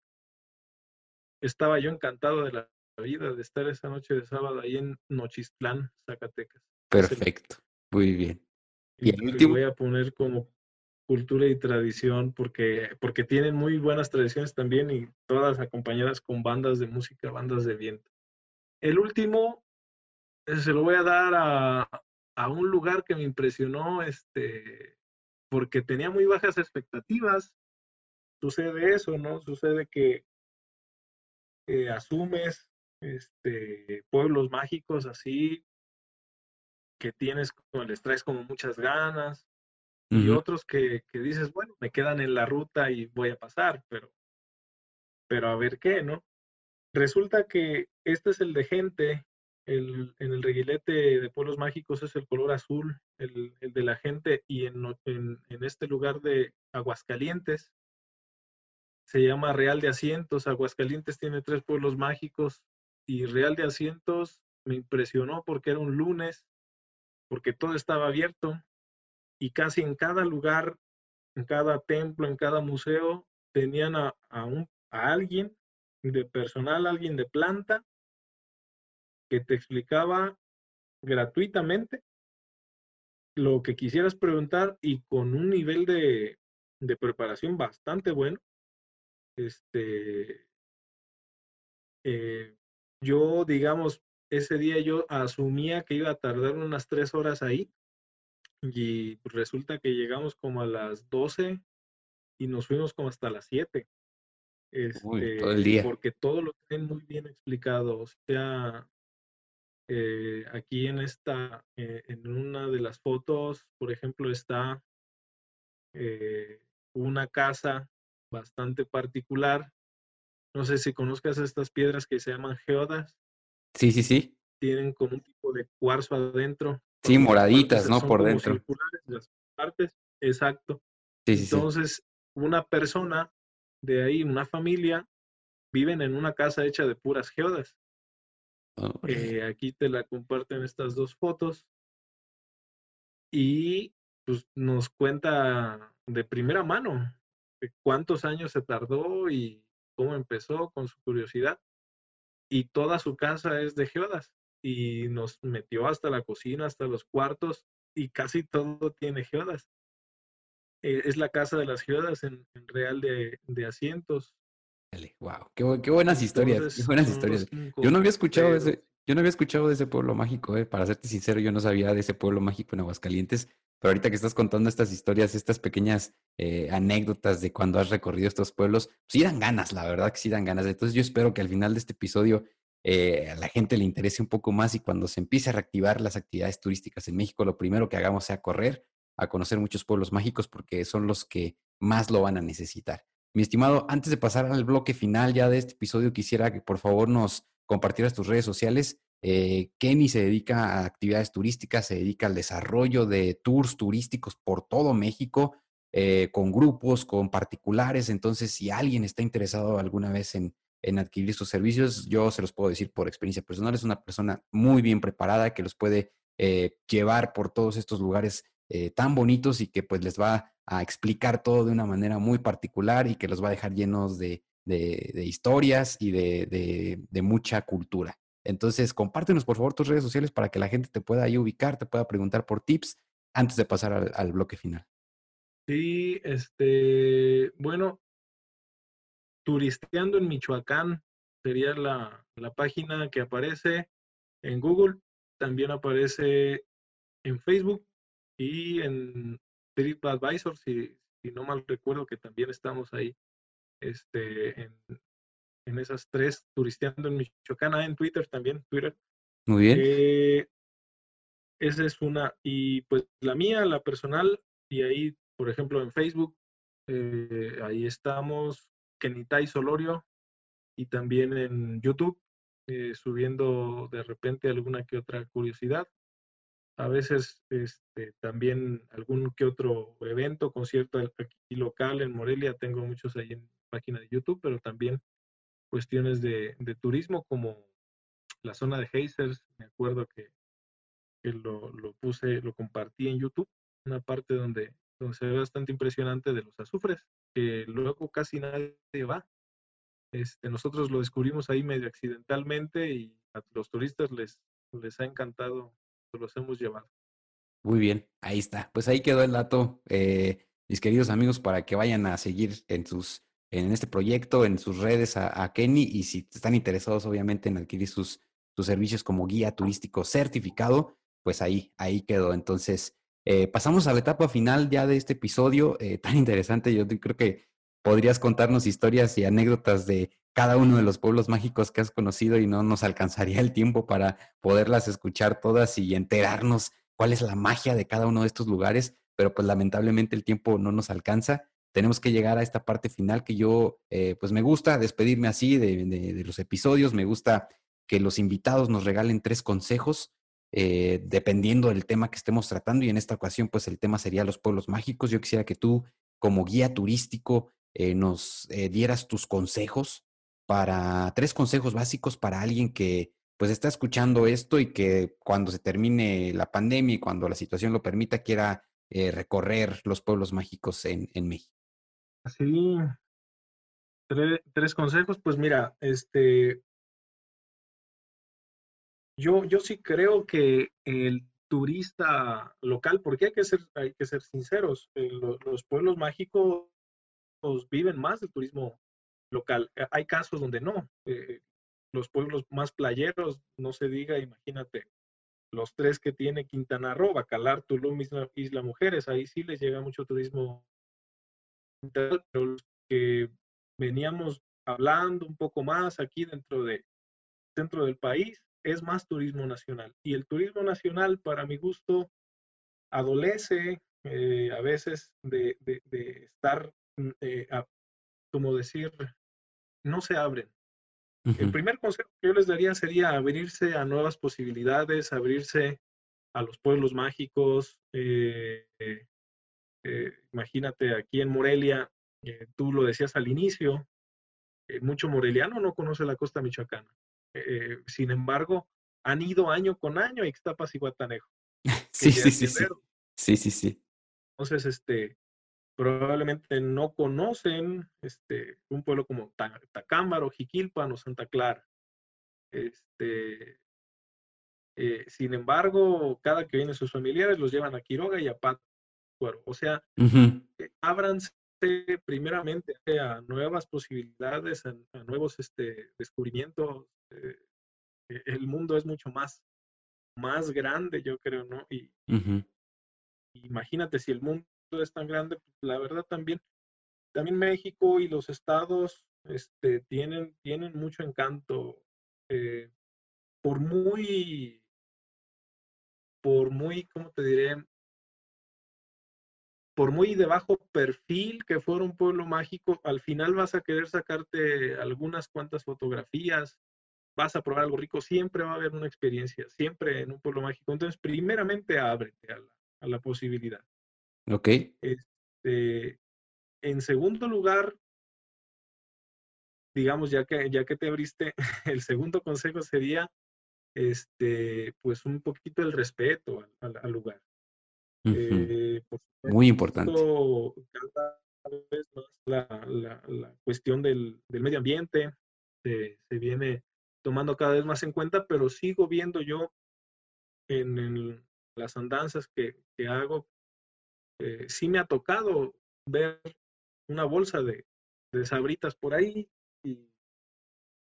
A: estaba yo encantado de la vida de estar esa noche de sábado ahí en Nochistlán, Zacatecas.
B: Perfecto, muy bien.
A: Y, el último... voy a poner como cultura y tradición porque, porque tienen muy buenas tradiciones también y todas acompañadas con bandas de música, bandas de viento. El último se lo voy a dar a, a un lugar que me impresionó, este, porque tenía muy bajas expectativas. Sucede eso, ¿no? Sucede que asumes este, pueblos mágicos así, que tienes, les traes como muchas ganas, y otros que, que, dices, bueno, me quedan en la ruta y voy a pasar, pero, pero a ver qué, ¿no? Resulta que este es el de gente el, en el reguilete de pueblos mágicos es el color azul, el, de la gente, y en, en, este lugar de Aguascalientes se llama Real de Asientos. Aguascalientes tiene tres pueblos mágicos y Real de Asientos me impresionó porque era un lunes, porque todo estaba abierto y casi en cada lugar, en cada templo, en cada museo, tenían a, un, a alguien de personal, alguien de planta, que te explicaba gratuitamente lo que quisieras preguntar y con un nivel de, preparación bastante bueno. Este, eh, yo, digamos, ese día yo asumía que iba a tardar unas tres horas ahí y resulta que llegamos como a las 12 y nos fuimos como hasta las 7.
B: todo el día.
A: Este, porque todo lo tienen muy bien explicado. O sea, eh, aquí en esta, eh, en una de las fotos, por ejemplo, está eh, una casa bastante particular. No sé si conozcas estas piedras que se llaman geodas.
B: Sí, sí, sí.
A: Tienen como un tipo de cuarzo adentro.
B: Sí, moraditas, ¿no? Por dentro.
A: Circulares, las partes, exacto. Entonces, una persona de ahí, una familia, viven en una casa hecha de puras geodas. Eh, aquí te la comparten estas dos fotos. Y pues nos cuenta de primera mano de cuántos años se tardó y cómo empezó con su curiosidad. Y toda su casa es de geodas. Y nos metió hasta la cocina, hasta los cuartos, y casi todo tiene geodas. Eh, es la casa de las geodas en, Real de, de Asientos.
B: Wow, qué, buenas historias, buenas historias. Yo no había escuchado de ese, yo no había escuchado de ese pueblo mágico, eh. Para serte sincero, yo no sabía de ese pueblo mágico en Aguascalientes, pero ahorita que estás contando estas historias, estas pequeñas eh, anécdotas de cuando has recorrido estos pueblos, pues sí dan ganas, la verdad que sí dan ganas. Entonces yo espero que al final de este episodio eh, a la gente le interese un poco más y cuando se empiece a reactivar las actividades turísticas en México, lo primero que hagamos sea correr a conocer muchos pueblos mágicos porque son los que más lo van a necesitar. Mi estimado, antes de pasar al bloque final ya de este episodio, quisiera que por favor nos compartieras tus redes sociales Eh, Kenny se dedica a actividades turísticas, se dedica al desarrollo de tours turísticos por todo México, eh, con grupos, con particulares. Entonces, si alguien está interesado alguna vez en, adquirir sus servicios, yo se los puedo decir por experiencia personal, es una persona muy bien preparada que los puede eh, llevar por todos estos lugares tan bonitos y que pues les va a explicar todo de una manera muy particular y que los va a dejar llenos de, historias y de mucha cultura. Entonces, compártenos por favor tus redes sociales para que la gente te pueda ahí ubicar, te pueda preguntar por tips antes de pasar al, bloque final.
A: Sí, este, bueno, Turisteando en Michoacán sería la, página que aparece en Google, también aparece en Facebook y en TripAdvisor, si, si no mal recuerdo que también estamos ahí este, en, en esas tres, turisteando en Michoacán, ah, en Twitter también, Twitter.
B: Muy bien.
A: Eh, esa es una. Y pues la mía, la personal, y ahí, por ejemplo, en Facebook, eh, ahí estamos, Kenitai Solorio, y también en YouTube, eh, subiendo de repente alguna que otra curiosidad. A veces este, también algún que otro evento, concierto aquí local en Morelia, tengo muchos ahí en página de YouTube, pero también cuestiones de, turismo como la zona de Hazers, me acuerdo que, lo, puse, lo compartí en YouTube, una parte donde, donde se ve bastante impresionante de los azufres, que luego casi nadie va. Este, nosotros lo descubrimos ahí medio accidentalmente y a los turistas les, les ha encantado, los hemos llevado.
B: Muy bien, ahí está. Pues ahí quedó el dato, eh, mis queridos amigos, para que vayan a seguir en sus en este proyecto, en sus redes a, Kenny y si están interesados obviamente en adquirir sus, sus servicios como guía turístico certificado, pues ahí, ahí quedó. Entonces, eh, pasamos a la etapa final ya de este episodio eh, tan interesante. Yo creo que podrías contarnos historias y anécdotas de cada uno de los pueblos mágicos que has conocido y no nos alcanzaría el tiempo para poderlas escuchar todas y enterarnos cuál es la magia de cada uno de estos lugares, pero pues lamentablemente el tiempo no nos alcanza tenemos que llegar a esta parte final que yo, eh, pues me gusta despedirme así de, los episodios, me gusta que los invitados nos regalen tres consejos, eh, dependiendo del tema que estemos tratando, y en esta ocasión, pues el tema sería los pueblos mágicos. Yo quisiera que tú, como guía turístico, eh, nos dieras tus consejos para, tres consejos básicos para alguien que pues está escuchando esto y que cuando se termine la pandemia y cuando la situación lo permita, quiera recorrer los pueblos mágicos en México.
A: Así, tres, consejos, pues mira, este, yo, yo sí creo que el turista local, porque hay que ser, hay que ser sinceros, eh, los pueblos mágicos viven más del turismo local. Eh, hay casos donde no. Eh, los pueblos más playeros, no se diga, imagínate, los tres que tiene Quintana Roo, Bacalar, Tulum, Isla, Isla Mujeres, ahí sí les llega mucho turismo pero los que veníamos hablando un poco más aquí dentro de centro del país es más turismo nacional y el turismo nacional para mi gusto adolece eh, a veces de, estar mm, eh, como decir no se abren el primer consejo que yo les daría sería abrirse a nuevas posibilidades abrirse a los pueblos mágicos eh, eh, imagínate aquí en Morelia, eh, tú lo decías al inicio, eh, mucho moreliano no conoce la costa michoacana. sin embargo, han ido año con año a Ixtapas y Guatanejo.
B: sí, sí, sí, sí. Sí, sí, sí.
A: Entonces, este, probablemente no conocen este, un pueblo como Tacámbaro, Jiquilpan o Santa Clara. Este, sin embargo, cada que vienen sus familiares los llevan a Quiroga y a Pat o sea, eh, ábranse primeramente a nuevas posibilidades, a, nuevos este, descubrimientos. Eh, e, el mundo es mucho más, más grande, yo creo, ¿no? Y imagínate si el mundo es tan grande, pues, la verdad también, también México y los estados este, tienen, tienen mucho encanto. Eh, por muy, por muy, ¿cómo te diré? por muy de bajo perfil que fuera un pueblo mágico, al final vas a querer sacarte algunas cuantas fotografías, vas a probar algo rico, siempre va a haber una experiencia, siempre en un pueblo mágico. Entonces, primeramente, ábrete a la, a la posibilidad.
B: Ok.
A: Este, en segundo lugar, digamos, ya que, ya que te abriste, el segundo consejo sería, este, pues un poquito el respeto al, lugar.
B: Eh, Muy importante.
A: Cada vez más la, la, cuestión del, del, medio ambiente se, se, viene tomando cada vez más en cuenta, pero sigo viendo yo en, las andanzas que, que hago, eh, sí me ha tocado ver una bolsa de, de sabritas por ahí y,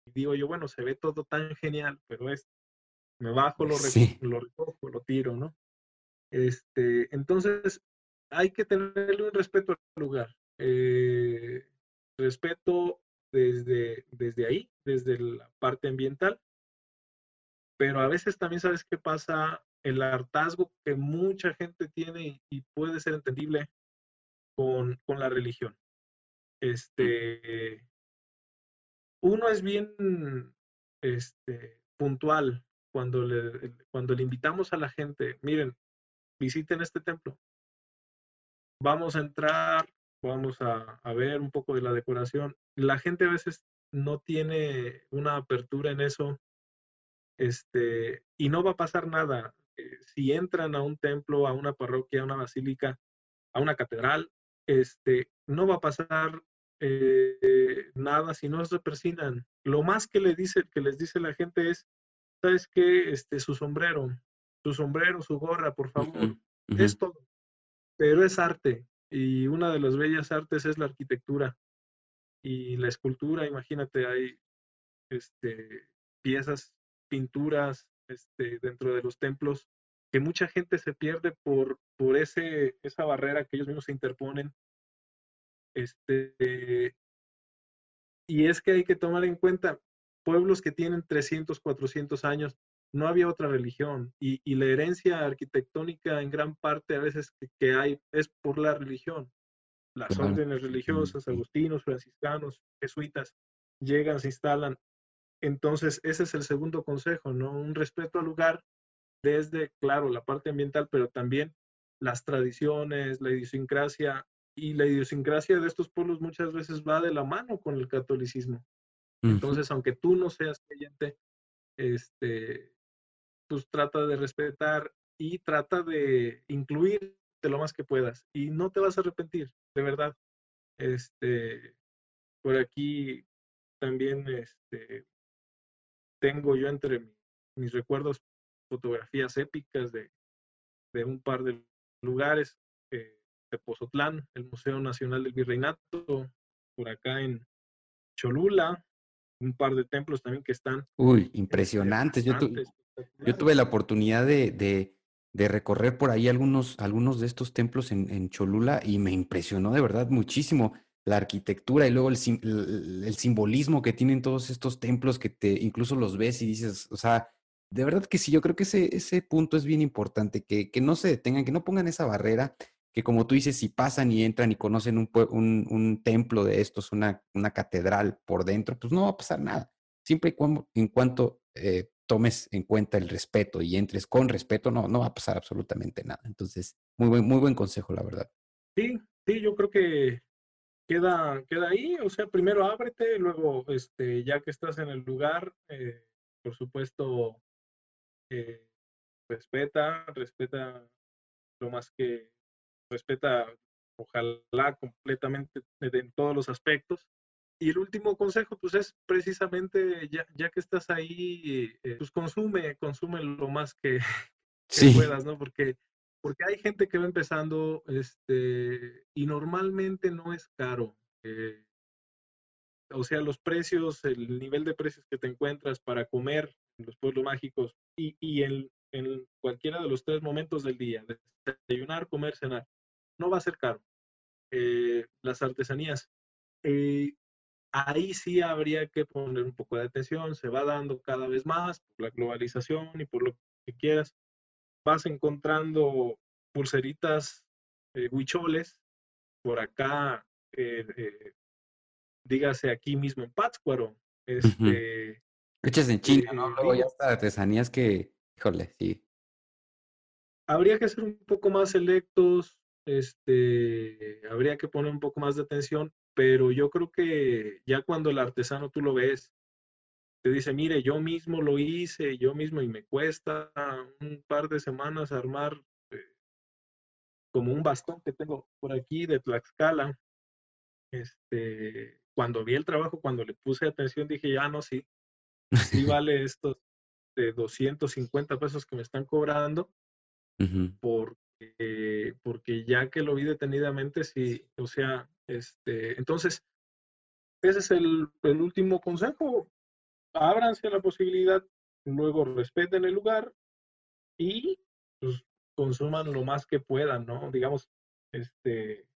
A: digo yo, bueno, se ve todo tan genial, pero es, me bajo, lo, lo recojo, lo tiro, ¿no? Este, entonces, hay que tenerle un respeto al lugar. Eh, respeto desde, desde ahí, desde la parte ambiental, pero a veces también sabes qué pasa, el hartazgo que mucha gente tiene y, puede ser entendible con, con la religión. Este, uno es bien este, puntual cuando le, cuando le invitamos a la gente, miren, visiten este templo. Vamos a entrar, vamos a, a, ver un poco de la decoración. La gente a veces no tiene una apertura en eso, este, y no va a pasar nada. Eh, si entran a un templo, a una parroquia, a una basílica, a una catedral, este, no va a pasar eh, nada si no se persinan. Lo más que, le dice, que les dice la gente es, ¿sabes qué? Este, su sombrero, su sombrero, su gorra, por favor. Es todo. Pero es arte. Y una de las bellas artes es la arquitectura. Y la escultura, imagínate, hay este, piezas, pinturas este, dentro de los templos que mucha gente se pierde por, por ese, esa barrera que ellos mismos se interponen este, y es que hay que tomar en cuenta pueblos que tienen 300, 400 años, no había otra religión y, la herencia arquitectónica en gran parte a veces que, hay es por la religión. Las órdenes religiosas, agustinos, franciscanos, jesuitas, llegan, se instalan. Entonces, ese es el segundo consejo, ¿no? Un respeto al lugar desde, claro, la parte ambiental, pero también las tradiciones, la idiosincrasia y la idiosincrasia de estos pueblos muchas veces va de la mano con el catolicismo. Entonces, aunque tú no seas creyente, este, pues trata de respetar y trata de incluirte lo más que puedas y no te vas a arrepentir, de verdad. Este, por aquí también este, tengo yo entre mis recuerdos fotografías épicas de, de un par de lugares. Eh, Pozotlán, el Museo Nacional del Virreinato, por acá en Cholula, un par de templos también que están.
B: Uy, este, impresionantes. Yo, yo, tuve la oportunidad de, de, recorrer por ahí algunos, algunos de estos templos en, en, Cholula y me impresionó de verdad muchísimo la arquitectura y luego el, simbolismo que tienen todos estos templos que te incluso los ves y dices, o sea, de verdad que sí, yo creo que ese, punto es bien importante, que, no se detengan, que no pongan esa barrera que como tú dices, si pasan y entran y conocen un, templo de estos, una, una, catedral por dentro, pues no va a pasar nada. Siempre y cuando, en cuanto eh, tomes en cuenta el respeto y entres con respeto, no, no va a pasar absolutamente nada. Entonces, muy buen, muy buen consejo, la verdad.
A: Sí, sí, yo creo que queda, queda ahí. O sea, primero ábrete, luego, este, ya que estás en el lugar, eh, por supuesto, eh, respeta, respeta lo más que respeta, ojalá completamente en todos los aspectos. Y el último consejo, pues es precisamente, ya, ya que estás ahí, eh, pues consume, consume lo más que, puedas, ¿no? Porque, porque hay gente que va empezando, este, y normalmente no es caro. Eh, o sea, los precios, el nivel de precios que te encuentras para comer en los pueblos mágicos y, y en, en cualquiera de los tres momentos del día, desayunar, comer, cenar, no va a ser caro. Eh, las artesanías, eh, ahí sí habría que poner un poco de atención, se va dando cada vez más por la globalización y por lo que quieras. Vas encontrando pulseritas eh, huicholes por acá, dígase aquí mismo en Pátzcuaro, este,
B: Hechas en China, ¿no? Luego ya hasta artesanías que, híjole, sí.
A: Habría que ser un poco más selectos, este, habría que poner un poco más de atención, pero yo creo que ya cuando el artesano tú lo ves, te dice, mire, yo mismo lo hice, yo mismo y me cuesta un par de semanas armar eh, como un bastón que tengo por aquí de Tlaxcala. Este, cuando vi el trabajo, cuando le puse atención, dije, ya no, sí, sí vale estos de 250 pesos que me están cobrando, porque, porque ya que lo vi detenidamente, sí, o sea, este, entonces, ese es el, el último consejo, ábranse la posibilidad, luego respeten el lugar y pues, consuman lo más que puedan, ¿no? Digamos, este,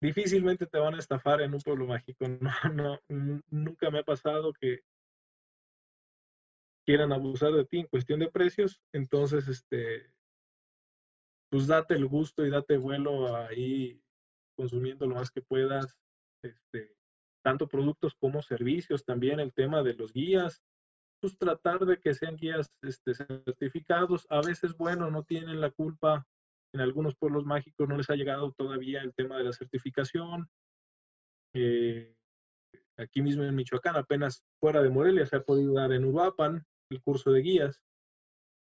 A: difícilmente te van a estafar en un pueblo mágico. No, no, nunca me ha pasado que quieran abusar de ti en cuestión de precios. Entonces, este, pues date el gusto y date vuelo ahí consumiendo lo más que puedas. Este, tanto productos como servicios, también el tema de los guías, pues tratar de que sean guías este, certificados. A veces, bueno, no tienen la culpa. En algunos pueblos mágicos no les ha llegado todavía el tema de la certificación. Eh, aquí mismo en Michoacán, apenas fuera de Morelia, se ha podido dar en Uruapan el curso de guías.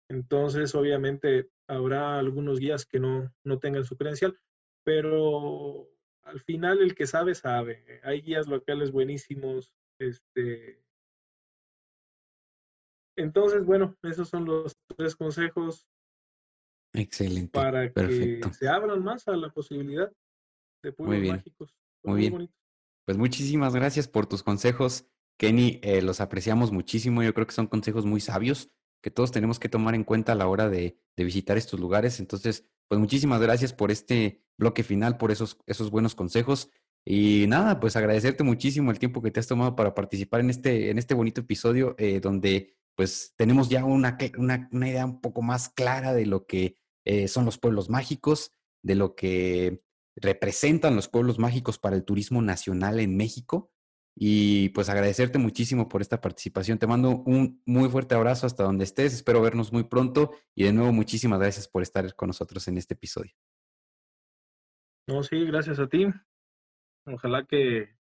A: Entonces, obviamente, habrá algunos guías que no, no tengan su credencial, pero al final el que sabe, sabe. Hay guías locales buenísimos. Este... Entonces, bueno, esos son los tres consejos.
B: Excelente.
A: Para que se abran más a la posibilidad de pueblos mágicos.
B: Muy, bien. Pues muchísimas gracias por tus consejos, Kenny. Eh, los apreciamos muchísimo. Yo creo que son consejos muy sabios que todos tenemos que tomar en cuenta a la hora de, de visitar estos lugares. Entonces, pues muchísimas gracias por este bloque final, por esos, esos buenos consejos. Y nada, pues agradecerte muchísimo el tiempo que te has tomado para participar en este, en este bonito episodio eh, donde pues tenemos ya una, una, una, idea un poco más clara de lo que eh, son los pueblos mágicos, de lo que representan los pueblos mágicos para el turismo nacional en México. Y pues agradecerte muchísimo por esta participación. Te mando un muy fuerte abrazo hasta donde estés. Espero vernos muy pronto. Y de nuevo, muchísimas gracias por estar con nosotros en este episodio.
A: No, sí, gracias a ti. Ojalá que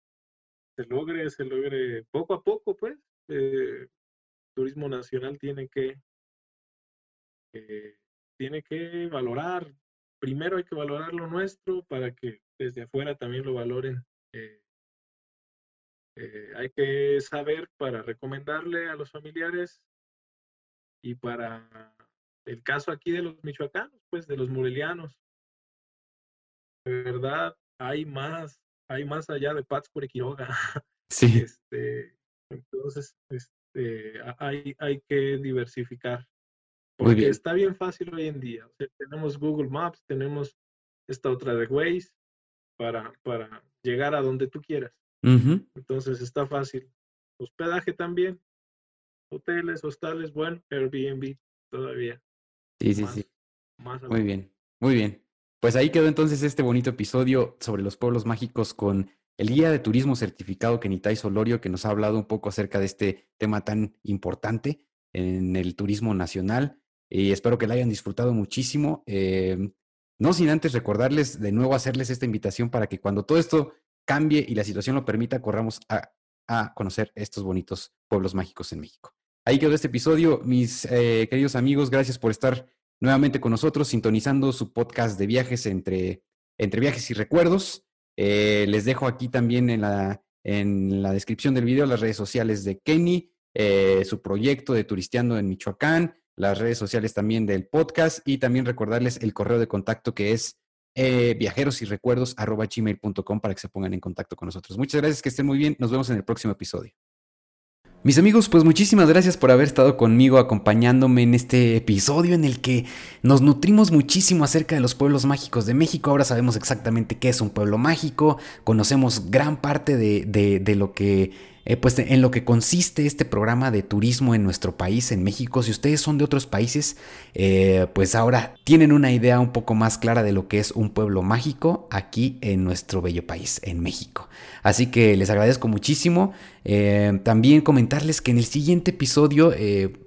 A: se logre, se logre poco a poco, pues. Eh, turismo nacional tiene que, eh, tiene que valorar. Primero hay que valorar lo nuestro para que desde afuera también lo valoren. Eh, eh, hay que saber para recomendarle a los familiares y para el caso aquí de los michoacanos, pues de los morelianos. De verdad, hay más, hay más allá de Pátzcuaro y Quiroga.
B: Sí.
A: Este, entonces, este, hay, hay que diversificar. Porque está bien fácil hoy en día. tenemos Google Maps, tenemos esta otra de Waze para, para llegar a donde tú quieras. Entonces está fácil. Hospedaje también. Hoteles, hostales, bueno, Airbnb todavía.
B: Sí, sí, sí. muy bien, muy bien. Pues ahí quedó entonces este bonito episodio sobre los pueblos mágicos con el guía de turismo certificado Kenitai Solorio, que nos ha hablado un poco acerca de este tema tan importante en el turismo nacional. Y espero que la hayan disfrutado muchísimo. Em, no sin antes recordarles de nuevo hacerles esta invitación para que cuando todo esto cambie y la situación lo permita, corramos a, conocer estos bonitos pueblos mágicos en México. Ahí quedó este episodio. Mis eh, queridos amigos, gracias por estar nuevamente con nosotros, sintonizando su podcast de viajes entre, entre viajes y recuerdos. Eh, les dejo aquí también en la, en la descripción del video las redes sociales de Kenny, eh, su proyecto de Turisteando en Michoacán, las redes sociales también del podcast y también recordarles el correo de contacto que es eh, viajeros y recuerdos gmail.com para que se pongan en contacto con nosotros. Muchas gracias, que estén muy bien. Nos vemos en el próximo episodio. Mis amigos, pues muchísimas gracias por haber estado conmigo acompañándome en este episodio en el que nos nutrimos muchísimo acerca de los pueblos mágicos de México. Ahora sabemos exactamente qué es un pueblo mágico, conocemos gran parte de, de lo que eh, pues en lo que consiste este programa de turismo en nuestro país, en México. Si ustedes son de otros países, eh, pues ahora tienen una idea un poco más clara de lo que es un pueblo mágico aquí en nuestro bello país, en México. Así que les agradezco muchísimo. Eh, también comentarles que en el siguiente episodio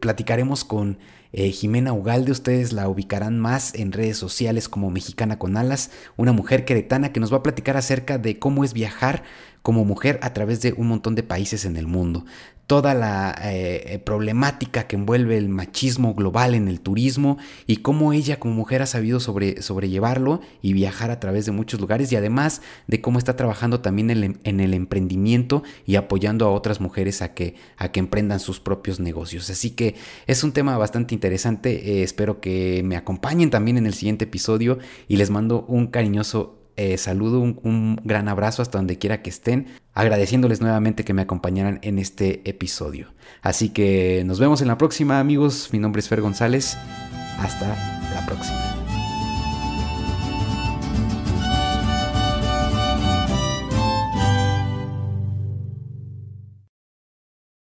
B: platicaremos con... Jimena Ugalde, ustedes la ubicarán más en redes sociales como Mexicana con Alas, una mujer queretana que nos va a platicar acerca de cómo es viajar como mujer a través de un montón de países en el mundo. Toda la eh, eh, problemática que envuelve el machismo global en el turismo y cómo ella como mujer ha sabido sobre, sobrellevarlo y viajar a través de muchos lugares y además de cómo está trabajando también en, el emprendimiento y apoyando a otras mujeres a que, a que emprendan sus propios negocios. Así que es un tema bastante interesante. Eh, espero que me acompañen también en el siguiente episodio y les mando un cariñoso eh, saludo, un, gran abrazo hasta donde quiera que estén, agradeciéndoles nuevamente que me acompañaran en este episodio. Así que nos vemos en la próxima amigos, mi nombre es Fer González, hasta la próxima.